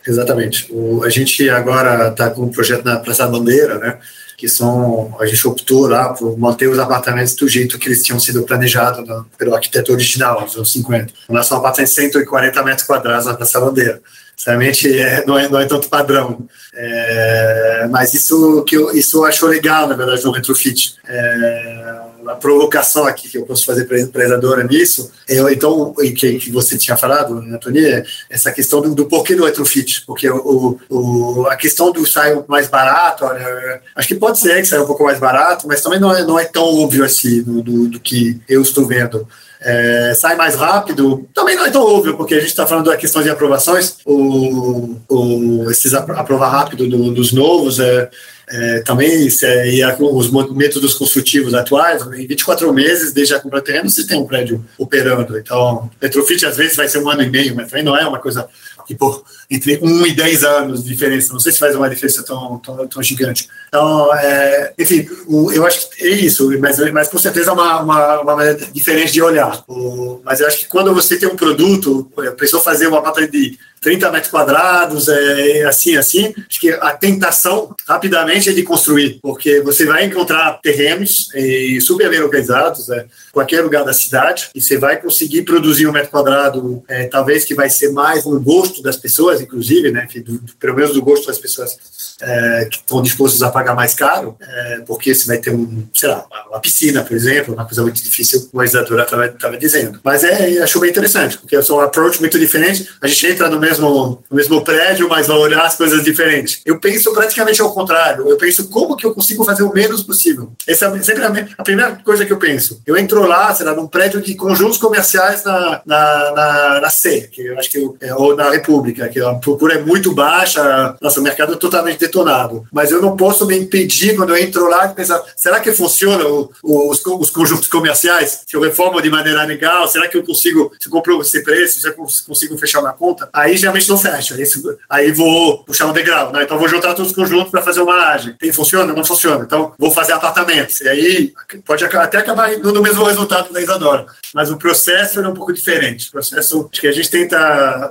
exatamente. O, a gente agora está com um projeto na Praça da Bandeira, né? que são, a gente optou lá por manter os apartamentos do jeito que eles tinham sido planejados no, pelo arquiteto original, nos anos 50. Nós são apartamentos de 140 metros quadrados na Praça Bandeira. Sinceramente, é, não, é, não é tanto padrão. É, mas isso que eu, isso eu acho legal, na verdade, no retrofit. É, a provocação aqui que eu posso fazer para a Isadora nisso, eu, então, que, que você tinha falado, Antônio, é essa questão do, do porquê do retrofit. Porque o, o, a questão do sair mais barato, olha, acho que pode ser que saia um pouco mais barato, mas também não é, não é tão óbvio assim do, do, do que eu estou vendo é, sai mais rápido, também não é tão óbvio, porque a gente está falando da questão de aprovações, o, o, esses aprovar rápido do, dos novos, é, é, também é, e os métodos construtivos atuais, em 24 meses, desde a compra de terreno, você tem um prédio operando. Então, retrofit às vezes vai ser um ano e meio, mas também não é uma coisa tipo, entre 1 e 10 anos de diferença. Não sei se faz uma diferença tão, tão, tão gigante. Então, é, enfim, o, eu acho que é isso, mas, mas com certeza é uma, uma, uma maneira diferente de olhar. O, mas eu acho que quando você tem um produto, a pessoa fazer uma batalha de 30 metros quadrados, é, assim, assim. Acho que a tentação, rapidamente, é de construir, porque você vai encontrar terrenos e super bem localizados, é, qualquer lugar da cidade, e você vai conseguir produzir um metro quadrado, é, talvez que vai ser mais no gosto das pessoas, inclusive, né, do, do, pelo menos do gosto das pessoas é, que estão dispostos a pagar mais caro, é, porque você vai ter um, sei lá, uma piscina, por exemplo, uma coisa muito difícil, como a Isadora estava dizendo. Mas é, acho bem interessante, porque é um approach muito diferente. A gente entra no mesmo, no mesmo prédio, mas vai olhar as coisas diferentes. Eu penso praticamente ao contrário. Eu penso como que eu consigo fazer o menos possível. Essa é sempre a, a primeira coisa que eu penso. Eu entro lá, sei lá, num prédio de conjuntos comerciais na, na, na, na C, que eu acho que eu, é, ou na República, que a procura é muito baixa, nosso mercado é totalmente detonado. Mas eu não posso me impedir, quando eu entro lá, de pensar, será que funciona o, os, os conjuntos comerciais? Se eu reformo de maneira legal, será que eu consigo, se eu compro esse preço, se eu consigo fechar uma conta? Aí geralmente não fecha. Aí, aí vou puxar um degrau, né? Então vou juntar todos os conjuntos para fazer uma laje. Tem, funciona? Não funciona. Então vou fazer apartamentos. E aí pode até acabar no mesmo resultado da Isadora. Mas o processo é um pouco diferente. O processo, que a gente tenta,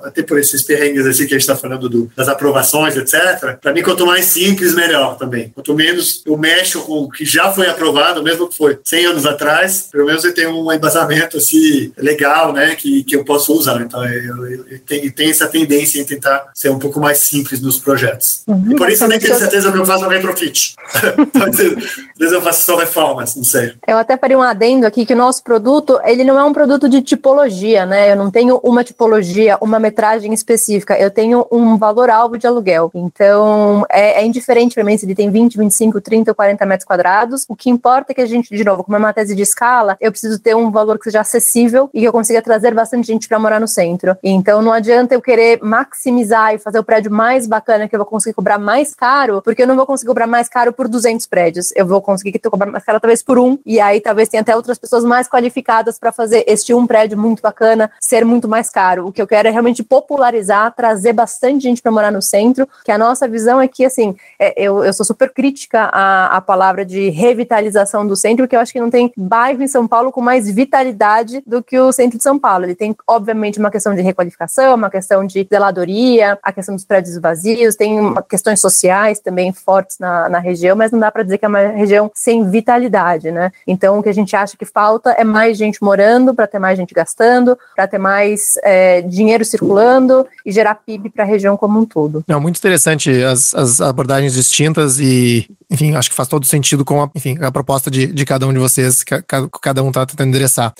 até por esses perrengues assim que a gente está falando do, das aprovações, etc. Para mim, quanto mais simples, melhor também. Quanto menos eu mexo com o que já foi aprovado, mesmo que foi 100 anos atrás, pelo menos eu tenho um embasamento assim, legal, né, que, que eu posso usar. Então, eu, eu, eu tenho, tenho, essa tendência em tentar ser um pouco mais simples nos projetos. Uhum, e por isso eu nem tenho certeza que eu faço retrofit. vezes eu faço só reformas, não sei. Eu até faria um adendo aqui que o nosso produto, ele não é um produto de tipologia, né? Eu não tenho uma tipologia, uma metragem específica. Eu tenho um valor-alvo de aluguel. Então, é, é indiferente para mim se ele tem 20, 25, 30 ou 40 metros quadrados. O que importa é que a gente, de novo, como é uma tese de escala, eu preciso ter um valor que seja acessível e que eu consiga trazer bastante gente para morar no centro. Então, não adianta eu querer maximizar e fazer o prédio mais bacana que eu vou conseguir cobrar mais caro, porque eu não vou conseguir cobrar mais caro por 200 prédios. Eu vou conseguir cobrar mais caro talvez por um, e aí talvez tenha até outras pessoas mais qualificadas para fazer este um prédio muito bacana ser muito mais caro. O que eu quero é realmente popularizar, trazer bastante gente para morar no centro, que a nossa visão é que, assim, é, eu, eu sou super crítica à, à palavra de revitalização do centro, porque eu acho que não tem bairro em São Paulo com mais vitalidade do que o centro de São Paulo. Ele tem, obviamente, uma questão de requalificação, uma questão de zeladoria, a questão dos prédios vazios, tem uma, questões sociais também fortes na, na região, mas não dá para dizer que é uma região sem vitalidade, né? Então, o que a gente acha que falta é mais gente morando, para ter mais gente gastando, para ter mais é, dinheiro circulando e gerar PIB para a região como um todo. É muito interessante as, as abordagens distintas e, enfim, acho que faz todo sentido com a, enfim, a proposta de, de cada um de vocês, que cada um está tentando endereçar.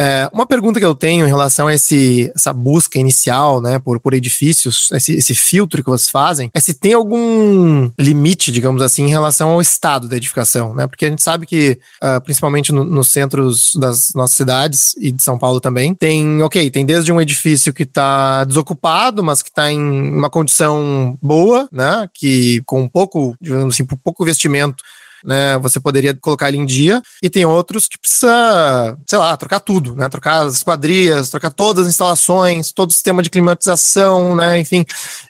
É, uma pergunta que eu tenho em relação a esse, essa busca inicial, né, por, por edifícios, esse, esse filtro que vocês fazem, é se tem algum limite, digamos assim, em relação ao estado da edificação, né? Porque a gente sabe que, uh, principalmente no, nos centros das nossas cidades e de São Paulo também, tem, ok, tem desde um edifício que está desocupado, mas que está em uma condição boa, né? Que com pouco, digamos assim, pouco investimento né? Você poderia colocar ele em dia, e tem outros que precisa, sei lá, trocar tudo, né? Trocar as quadrias, trocar todas as instalações, todo o sistema de climatização, né? Enfim,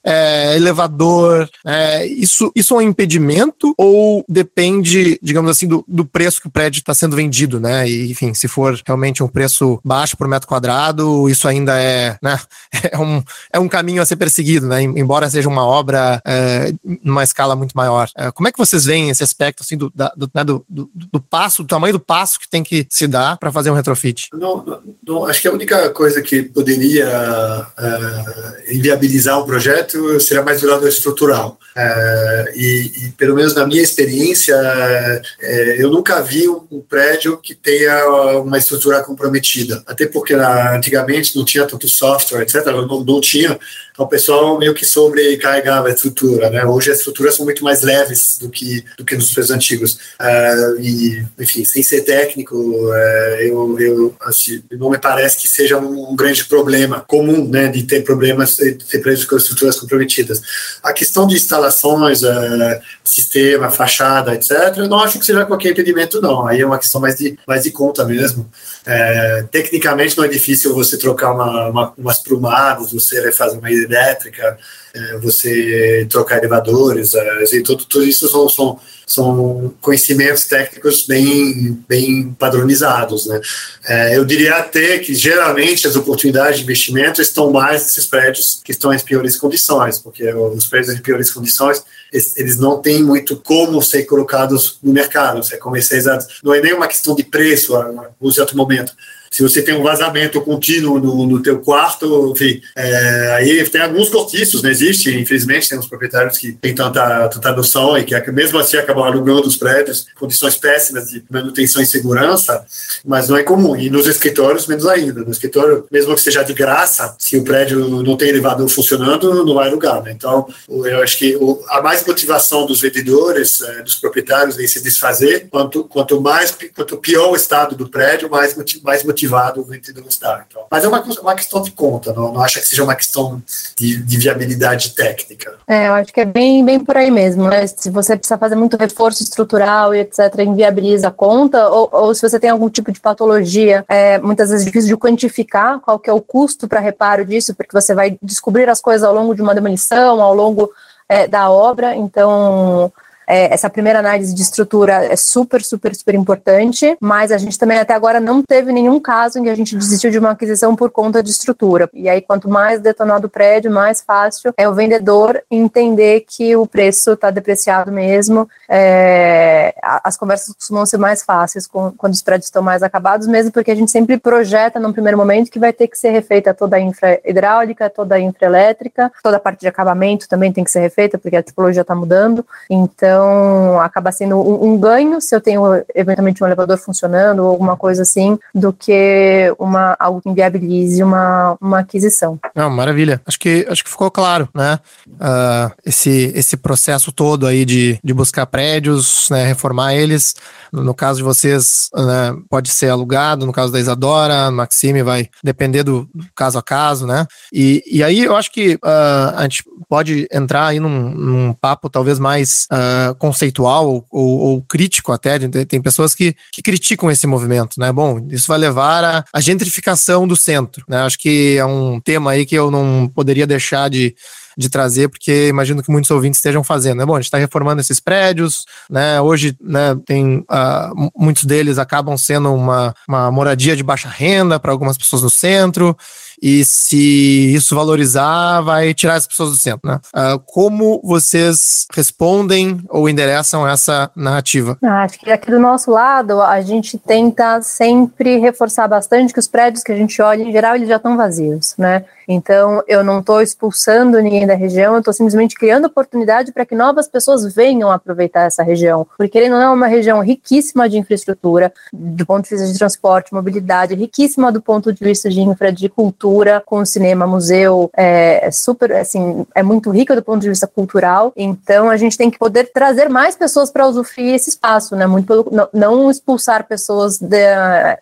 é, elevador. É, isso, isso é um impedimento ou depende, digamos assim, do, do preço que o prédio está sendo vendido, né? E, enfim, se for realmente um preço baixo por metro quadrado, isso ainda é, né? É um, é um caminho a ser perseguido, né? Embora seja uma obra é, numa escala muito maior. É, como é que vocês veem esse aspecto assim, do, da, do, né, do, do, do, passo, do tamanho do passo que tem que se dar para fazer um retrofit? Não, não, acho que a única coisa que poderia uh, inviabilizar o projeto seria mais do lado estrutural. Uh, e, e, pelo menos na minha experiência, uh, eu nunca vi um, um, prédio que tenha uma estrutura comprometida. Até porque na, antigamente não tinha tanto software, etc. Não, não tinha então, o pessoal meio que sobrecarregava a estrutura, né? Hoje as estruturas são muito mais leves do que, do que nos prédios antigos. Uh, e, enfim, sem ser técnico, uh, eu, eu assim, não me parece que seja um, um, grande problema comum, né? De ter problemas, de ter prédios com estruturas comprometidas. A questão de instalações, uh, sistema, fachada, etc., eu não acho que seja qualquer impedimento, não. Aí é uma questão mais de, mais de conta mesmo. É, tecnicamente não é difícil você trocar uma, uma, umas prumadas, você refazer uma elétrica, é, você trocar elevadores, é, assim, tudo, tudo isso são, são, são, conhecimentos técnicos bem, bem padronizados. Né? É, eu diria até que geralmente as oportunidades de investimento estão mais nesses prédios que estão em piores condições, porque os prédios em piores condições eles não têm muito como ser colocados no mercado, ser comercializados. Não é nem uma questão de preço, no certo momento, se você tem um vazamento contínuo no, no teu quarto, enfim, é, aí tem alguns cortiços, né? existe, infelizmente, tem uns proprietários que têm tanta, tanta noção e que mesmo assim acabam alugando os prédios, condições péssimas de manutenção e segurança, mas não é comum. E nos escritórios, menos ainda. No escritório, mesmo que seja de graça, se o prédio não tem elevador funcionando, não vai alugar. Né? Então, eu acho que a mais motivação dos vendedores, é, dos proprietários em se desfazer, quanto, quanto mais, quanto pior o estado do prédio, mais, mais motivação motivado o vendedor estar. Então, mas é uma, uma questão de conta, não, não acho que seja uma questão de, de, viabilidade técnica. É, eu acho que é bem, bem por aí mesmo, né? Se você precisa fazer muito reforço estrutural e etc., inviabiliza a conta, ou, ou se você tem algum tipo de patologia, é muitas vezes difícil de quantificar qual que é o custo para reparo disso, porque você vai descobrir as coisas ao longo de uma demolição, ao longo é, da obra, então é, essa primeira análise de estrutura é super, super, super importante, mas a gente também até agora não teve nenhum caso em que a gente desistiu de uma aquisição por conta de estrutura. E aí, quanto mais detonado o prédio, mais fácil é o vendedor entender que o preço está depreciado mesmo. É, as conversas costumam ser mais fáceis com, quando os prédios estão mais acabados, mesmo porque a gente sempre projeta num primeiro momento que vai ter que ser refeita toda a infra hidráulica, toda a infra elétrica, toda a parte de acabamento também tem que ser refeita, porque a tipologia está mudando. Então, Então, acaba sendo um, um, ganho se eu tenho eventualmente um elevador funcionando ou alguma coisa assim, do que uma, algo que inviabilize uma, uma aquisição. Não, maravilha. Acho que, acho que ficou claro, né? Uh, esse, esse processo todo aí de, de buscar prédios, né, reformar eles. No caso de vocês, né, pode ser alugado, no caso da Isadora, Maxime vai depender do, caso a caso, né? E, e aí eu acho que uh, a gente pode entrar aí num, num papo talvez mais uh, conceitual ou, ou, ou, crítico até. Tem pessoas que, que criticam esse movimento, né? Bom, isso vai levar à, gentrificação do centro, né? Acho que é um tema aí que eu não poderia deixar de de trazer, porque imagino que muitos ouvintes estejam fazendo. Né? Bom, a gente está reformando esses prédios, né? Hoje, né, tem uh, muitos deles acabam sendo uma, uma moradia de baixa renda para algumas pessoas no centro e se isso valorizar, vai tirar as pessoas do centro, né? Uh, como vocês respondem ou endereçam essa narrativa? Ah, acho que aqui do nosso lado, a gente tenta sempre reforçar bastante que os prédios que a gente olha, em geral, eles já estão vazios, né? Então, eu não estou expulsando ninguém da região, eu estou simplesmente criando oportunidade para que novas pessoas venham aproveitar essa região. Porque ele não é uma região riquíssima de infraestrutura, do ponto de vista de transporte, mobilidade, riquíssima do ponto de vista de infra, de cultura, com cinema, museu, é, super, assim, é muito rica do ponto de vista cultural. Então, a gente tem que poder trazer mais pessoas para usufruir esse espaço, né? Muito pelo, não, não expulsar pessoas de,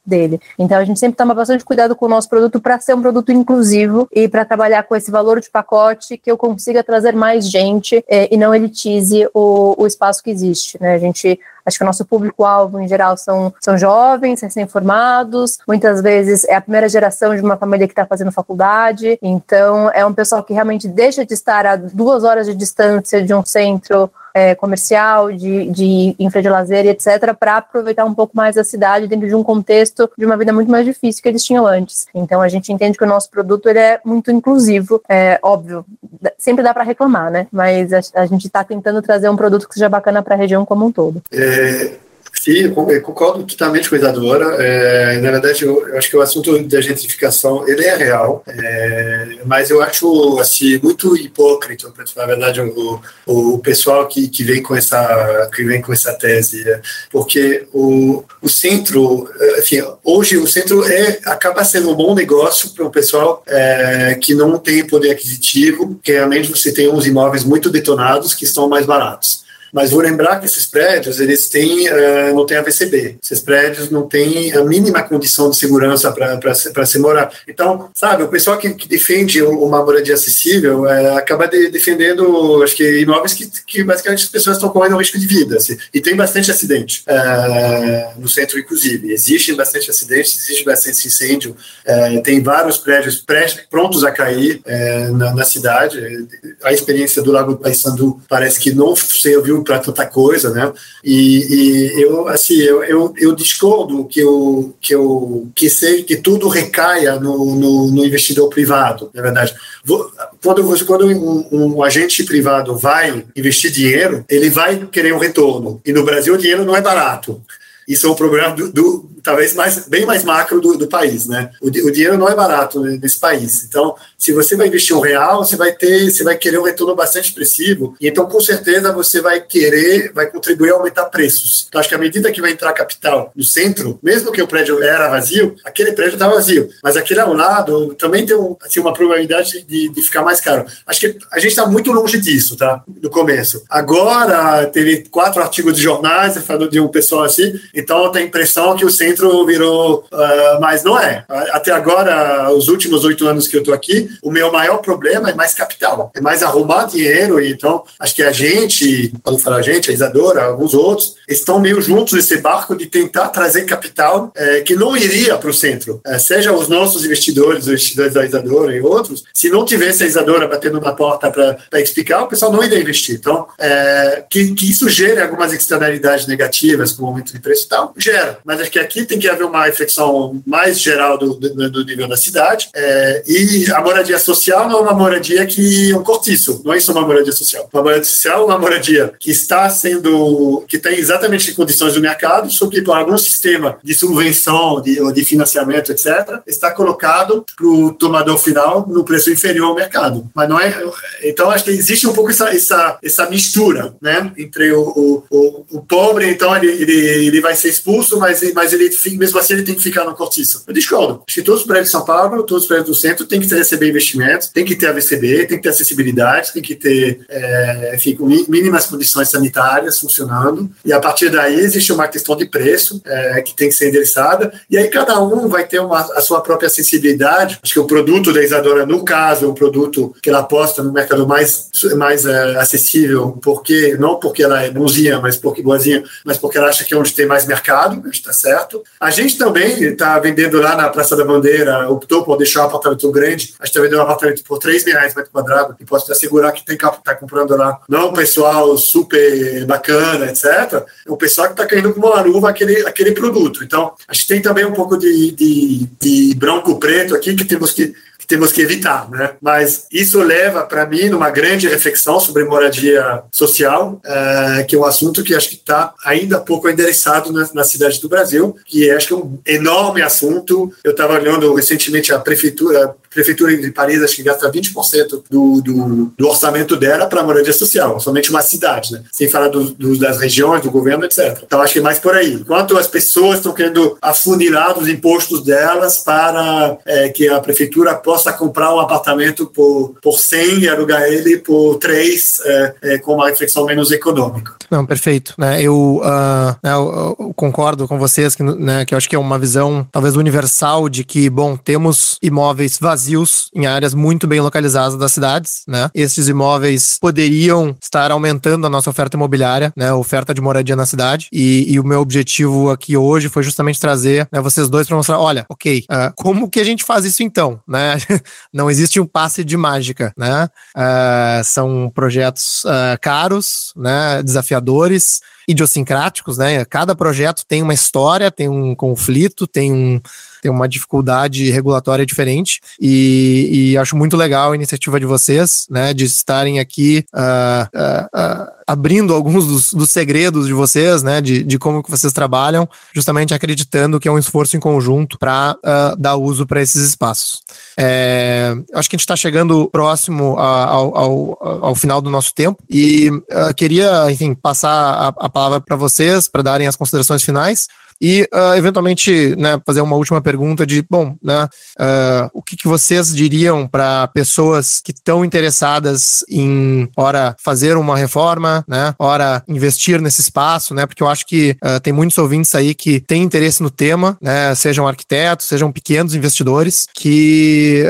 dele. Então, a gente sempre toma bastante cuidado com o nosso produto para ser um produto inclusivo e para trabalhar com esse valor de pacote que eu consiga trazer mais gente é, e não elitize o, o espaço que existe. Né? A gente Acho que o nosso público-alvo, em geral, são, são jovens, recém-formados, muitas vezes é a primeira geração de uma família que está fazendo faculdade, então é um pessoal que realmente deixa de estar a duas horas de distância de um centro é, comercial, de, de infra de lazer e etc., para aproveitar um pouco mais a cidade dentro de um contexto de uma vida muito mais difícil que eles tinham antes. Então a gente entende que o nosso produto ele é muito inclusivo, é óbvio, sempre dá para reclamar, né? Mas a, a gente está tentando trazer um produto que seja bacana para a região como um todo. É, Sim, concordo totalmente com a Isadora. É, na verdade, eu, eu, acho que o assunto da gentrificação ele é real, é, mas eu acho assim muito hipócrita, na verdade, o, o pessoal que, que vem com essa que vem com essa tese, é, porque o, o centro, enfim, hoje o centro é acaba sendo um bom negócio para o pessoal é, que não tem poder aquisitivo, que realmente você tem uns imóveis muito detonados que estão mais baratos. Mas vou lembrar que esses prédios, eles têm, uh, não têm AVCB. Esses prédios não têm a mínima condição de segurança para se morar. Então, sabe, o pessoal que, que defende uma moradia acessível uh, acaba de, defendendo, acho que, imóveis que, que basicamente as pessoas estão correndo risco de vida. Assim. E tem bastante acidente uh, no centro, inclusive. Existem bastante acidentes, existe bastante incêndio. tem vários prédios prontos a cair na, na, cidade. A experiência do Lago Paissandu parece que não serviu para tanta coisa, né? E, e, eu, assim, eu, eu, eu discordo que eu, que eu que sei que tudo recaia no, no, no investidor privado, na verdade. Quando, você, quando um, um, agente privado vai investir dinheiro, ele vai querer um retorno. E no Brasil o dinheiro não é barato. Isso é um problema do, do talvez mais, bem mais macro do, do país, né? O, o, dinheiro não é barato nesse país. Então, se você vai investir um real, você vai ter, você vai querer um retorno bastante expressivo. E então, com certeza, você vai querer, vai contribuir a aumentar preços. Então, acho que à medida que vai entrar capital no centro, mesmo que o prédio era vazio, aquele prédio está vazio. Mas aquele ao lado também tem assim, uma probabilidade de, de ficar mais caro. Acho que a gente está muito longe disso, tá? No começo. Agora, teve quatro artigos de jornais falando de um pessoal assim, então tem a impressão que o centro virou. Uh, mas não é. Até agora, os últimos oito anos que eu estou aqui, o meu maior problema é mais capital, é mais arrumar dinheiro. Então, acho que a gente, quando fala a gente, a Isadora, alguns outros, estão meio juntos nesse barco de tentar trazer capital é, que não iria para o centro. É, seja os nossos investidores, os investidores da Isadora e outros, se não tivesse a Isadora batendo na porta para explicar, o pessoal não iria investir. Então, é, que, que isso gere algumas externalidades negativas, como aumento de preço e tal, gera. Mas acho que aqui tem que haver uma reflexão mais geral do, do, do nível da cidade. É, e a moradia social não é uma moradia que é um cortiço, não é isso uma moradia social. Uma moradia social é uma moradia que está sendo, que tem exatamente condições do mercado, só que por algum sistema de subvenção, de, de financiamento, etc., está colocado para o tomador final no preço inferior ao mercado. Mas não é. Então, acho que existe um pouco essa, essa, essa mistura, né? Entre o, o, o pobre, então, ele, ele, ele vai ser expulso, mas, mas ele, mesmo assim ele tem que ficar no cortiço. Eu discordo. Acho que todos os prédios de São Paulo, todos os prédios do centro, tem que receber investimentos, tem que ter AVCB, tem que ter acessibilidade, tem que ter, é, enfim, mínimas condições sanitárias funcionando. E a partir daí existe uma questão de preço é, que tem que ser endereçada. E aí cada um vai ter uma, a sua própria sensibilidade. Acho que o produto da Isadora, no caso, é um produto que ela aposta no mercado mais, mais é, acessível, porque não porque ela é bonzinha, mas porque boazinha, mas porque ela acha que é onde tem mais mercado, está certo. A gente também está vendendo lá na Praça da Bandeira, optou por deixar o apartamento grande, a gente está vendendo um apartamento por 3 mil reais metro quadrado, e posso te assegurar que tem que está comprando lá, não o pessoal super bacana, etc., é o pessoal que está caindo com uma luva aquele, aquele produto. Então, a gente tem também um pouco de, de, de branco preto aqui que temos que temos que evitar, né? Mas isso leva para mim numa grande reflexão sobre moradia social, é, que é um assunto que acho que está ainda pouco endereçado na, na, cidade do Brasil, que acho que é um enorme assunto. Eu estava olhando recentemente a prefeitura, a prefeitura de Paris, acho que gasta 20% do, do, do, orçamento dela para moradia social, somente uma cidade, né? Sem falar do, do, das regiões, do governo, etc. Então acho que é mais por aí. Enquanto as pessoas estão querendo afunilar os impostos delas para é, que a prefeitura possa possa comprar um apartamento por, por 100 e alugar ele por 3 é, é, com uma reflexão menos econômica. Não, perfeito. Né, eu, uh, eu, eu, concordo com vocês que, né, que eu acho que é uma visão talvez universal de que, bom, temos imóveis vazios em áreas muito bem localizadas das cidades, né? Esses imóveis poderiam estar aumentando a nossa oferta imobiliária, né? Oferta de moradia na cidade. E, e o meu objetivo aqui hoje foi justamente trazer né, vocês dois para mostrar, olha, ok, uh, como que a gente faz isso então, né? não existe um passe de mágica, né? Uh, são projetos uh, caros, né? Desafiadores, idiosincráticos, né? Cada projeto tem uma história, tem um conflito, tem um tem uma dificuldade regulatória diferente e, e, acho muito legal a iniciativa de vocês, né, de estarem aqui uh, uh, uh, abrindo alguns dos, dos, segredos de vocês, né, de, de como que vocês trabalham, justamente acreditando que é um esforço em conjunto para dar uso para esses espaços. É, acho que a gente está chegando próximo ao, ao, ao, final do nosso tempo e queria, enfim, passar a, a palavra para vocês para darem as considerações finais. E, uh, eventualmente, né, fazer uma última pergunta de, bom, né, uh, o que, que vocês diriam para pessoas que estão interessadas em, ora, fazer uma reforma, né, ora, investir nesse espaço, né, porque eu acho que uh, tem muitos ouvintes aí que têm interesse no tema, né, sejam arquitetos, sejam pequenos investidores, que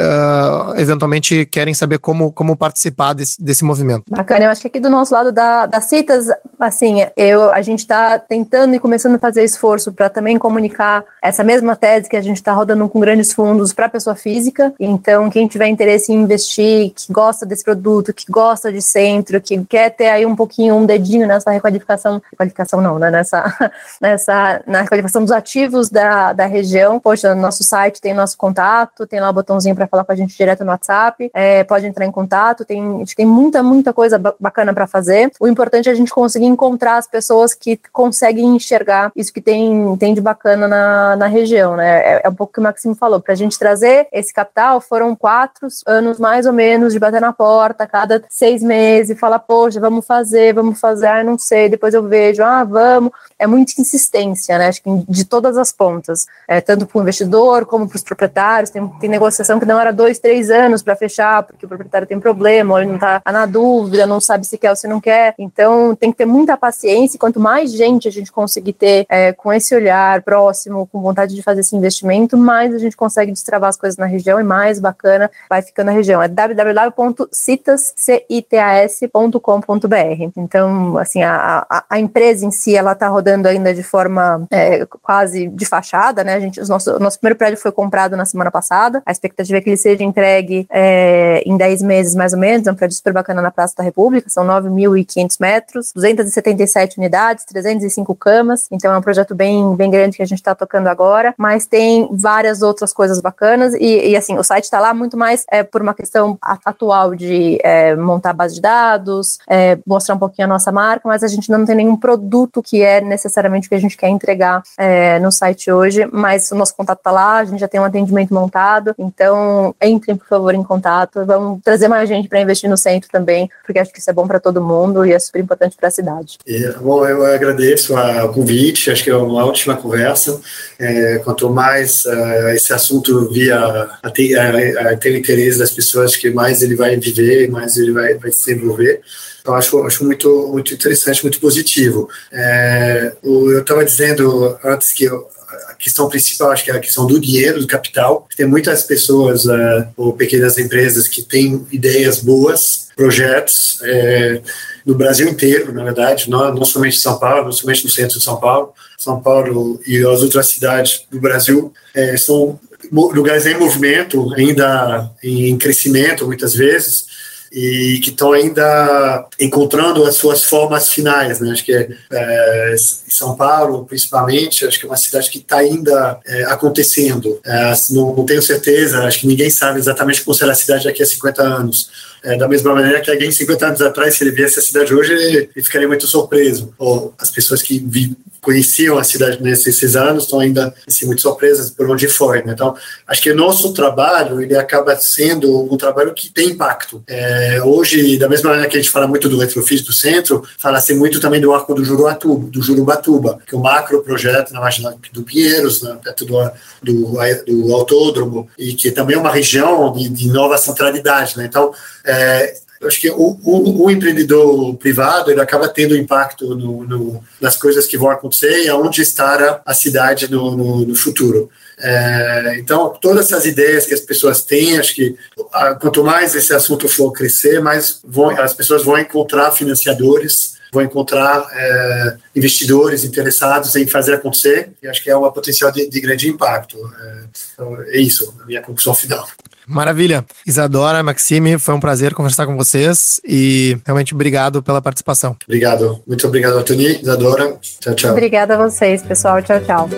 eventualmente querem saber como, como participar desse, desse movimento. Bacana, eu acho que aqui do nosso lado da, das citas, assim, eu, a gente está tentando e começando a fazer esforço para também comunicar essa mesma tese que a gente está rodando com grandes fundos para pessoa física. Então, quem tiver interesse em investir, que gosta desse produto, que gosta de centro, que quer ter aí um pouquinho, um dedinho nessa requalificação, qualificação não, né? Nessa, nessa, na requalificação dos ativos da, da região, poxa, no nosso site tem nosso contato, tem lá o botãozinho para falar com a gente direto no WhatsApp, é, pode entrar em contato, tem, a gente tem muita, muita coisa bacana para fazer. O importante é a gente conseguir encontrar as pessoas que conseguem enxergar isso que tem tem, de bacana na, na região, né? É, é um pouco o que o Maximo falou. Para a gente trazer esse capital, foram quatro anos mais ou menos de bater na porta cada seis meses falar, poxa, vamos fazer, vamos fazer, ah, não sei, depois eu vejo, ah, vamos. É muita insistência, né? Acho que de todas as pontas, é, tanto para o investidor como para os proprietários. Tem, tem negociação que demora dois, três anos para fechar, porque o proprietário tem problema, ou ele não está na dúvida, não sabe se quer ou se não quer. Então, tem que ter muita paciência. E quanto mais gente a gente conseguir ter é, com esse olhar próximo, com vontade de fazer esse investimento, mais a gente consegue destravar as coisas na região e mais bacana vai ficando na região. É www.citas.com.br. Então, assim, a, a, a, empresa em si, ela está rodando ainda de forma é, quase de fachada, né? A gente, o nosso, o nosso primeiro prédio foi comprado na semana passada, a expectativa é que ele seja entregue é, em 10 meses, mais ou menos, é um prédio super bacana na Praça da República, são 9.500 metros, 277 unidades, 305 camas, então é um projeto bem bem, grande que a gente está tocando agora, mas tem várias outras coisas bacanas e, e assim, o site está lá muito mais é, por uma questão atual de é, montar base de dados, é, mostrar um pouquinho a nossa marca, mas a gente não tem nenhum produto que é necessariamente o que a gente quer entregar é, no site hoje, mas o nosso contato está lá, a gente já tem um atendimento montado, então entrem, por favor, em contato, vamos trazer mais gente para investir no centro também, porque acho que isso é bom para todo mundo e é super importante para a cidade. É, bom, eu agradeço o convite, acho que é uma ótima conversa. É, quanto mais uh, esse assunto via a ter, a, a ter interesse das pessoas, que mais ele vai viver, mais ele vai, vai se desenvolver. Então, acho, acho muito, muito interessante, muito positivo. É, eu estava dizendo antes que eu, a questão principal, acho que é a questão do dinheiro, do capital. Tem muitas pessoas uh, ou pequenas empresas que têm ideias boas, projetos, é, no Brasil inteiro, na verdade, não, não somente em São Paulo, não somente no centro de São Paulo. São Paulo e as outras cidades do Brasil é, são lugares em movimento, ainda em crescimento, muitas vezes e que estão ainda encontrando as suas formas finais, né? Acho que é São Paulo, principalmente, acho que é uma cidade que está ainda é, acontecendo. É, não, não, tenho certeza, acho que ninguém sabe exatamente como será a cidade daqui a 50 anos. É, da mesma maneira que alguém 50 anos atrás, se ele viesse a cidade hoje, ele, ele ficaria muito surpreso. Ou as pessoas que vi, conheciam a cidade nesses anos estão ainda assim, muito surpresas por onde foi. Né? Então, acho que o nosso trabalho ele acaba sendo um trabalho que tem impacto. É, hoje, da mesma maneira que a gente fala muito do retrofit do centro, fala-se muito também do arco do Jurubatuba, do Jurubatuba que é o macro projeto na margem do Pinheiros, né, perto do, do, do, autódromo, e que também é uma região de, de nova centralidade. Né? Então, é, acho que o, o, o, empreendedor privado ele acaba tendo impacto no, no, nas coisas que vão acontecer e aonde estará a cidade no, no, no futuro. É, então, todas essas ideias que as pessoas têm, acho que a, quanto mais esse assunto for crescer, mais vão, as pessoas vão encontrar financiadores, vão encontrar é, investidores interessados em fazer acontecer, e acho que é um potencial de, de grande impacto. É, então, é isso, a minha conclusão final. Maravilha. Isadora, Maxime, foi um prazer conversar com vocês e realmente obrigado pela participação. Obrigado. Muito obrigado, Antoni, Isadora. Tchau, tchau. Obrigada a vocês, pessoal. Tchau, tchau.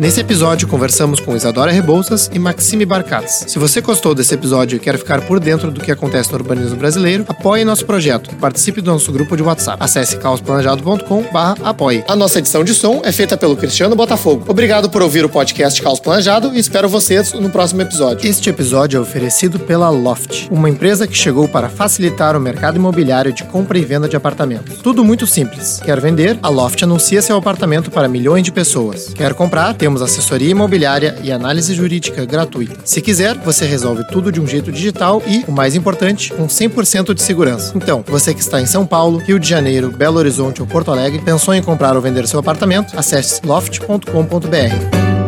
Nesse episódio, conversamos com Isadora Rebouças e Maxime Barcatz. Se você gostou desse episódio e quer ficar por dentro do que acontece no urbanismo brasileiro, apoie nosso projeto e participe do nosso grupo de WhatsApp. Acesse caosplanejado.com apoie. A nossa edição de som é feita pelo Cristiano Botafogo. Obrigado por ouvir o podcast Caos Planejado e espero vocês no próximo episódio. Este episódio é oferecido pela Loft, uma empresa que chegou para facilitar o mercado imobiliário de compra e venda de apartamentos. Tudo muito simples. Quer vender? A Loft anuncia seu apartamento para milhões de pessoas. Quer comprar? Tem temos assessoria imobiliária e análise jurídica gratuita. Se quiser, você resolve tudo de um jeito digital e, o mais importante, com 100% de segurança. Então, você que está em São Paulo, Rio de Janeiro, Belo Horizonte ou Porto Alegre, pensou em comprar ou vender seu apartamento? Acesse loft.com.br.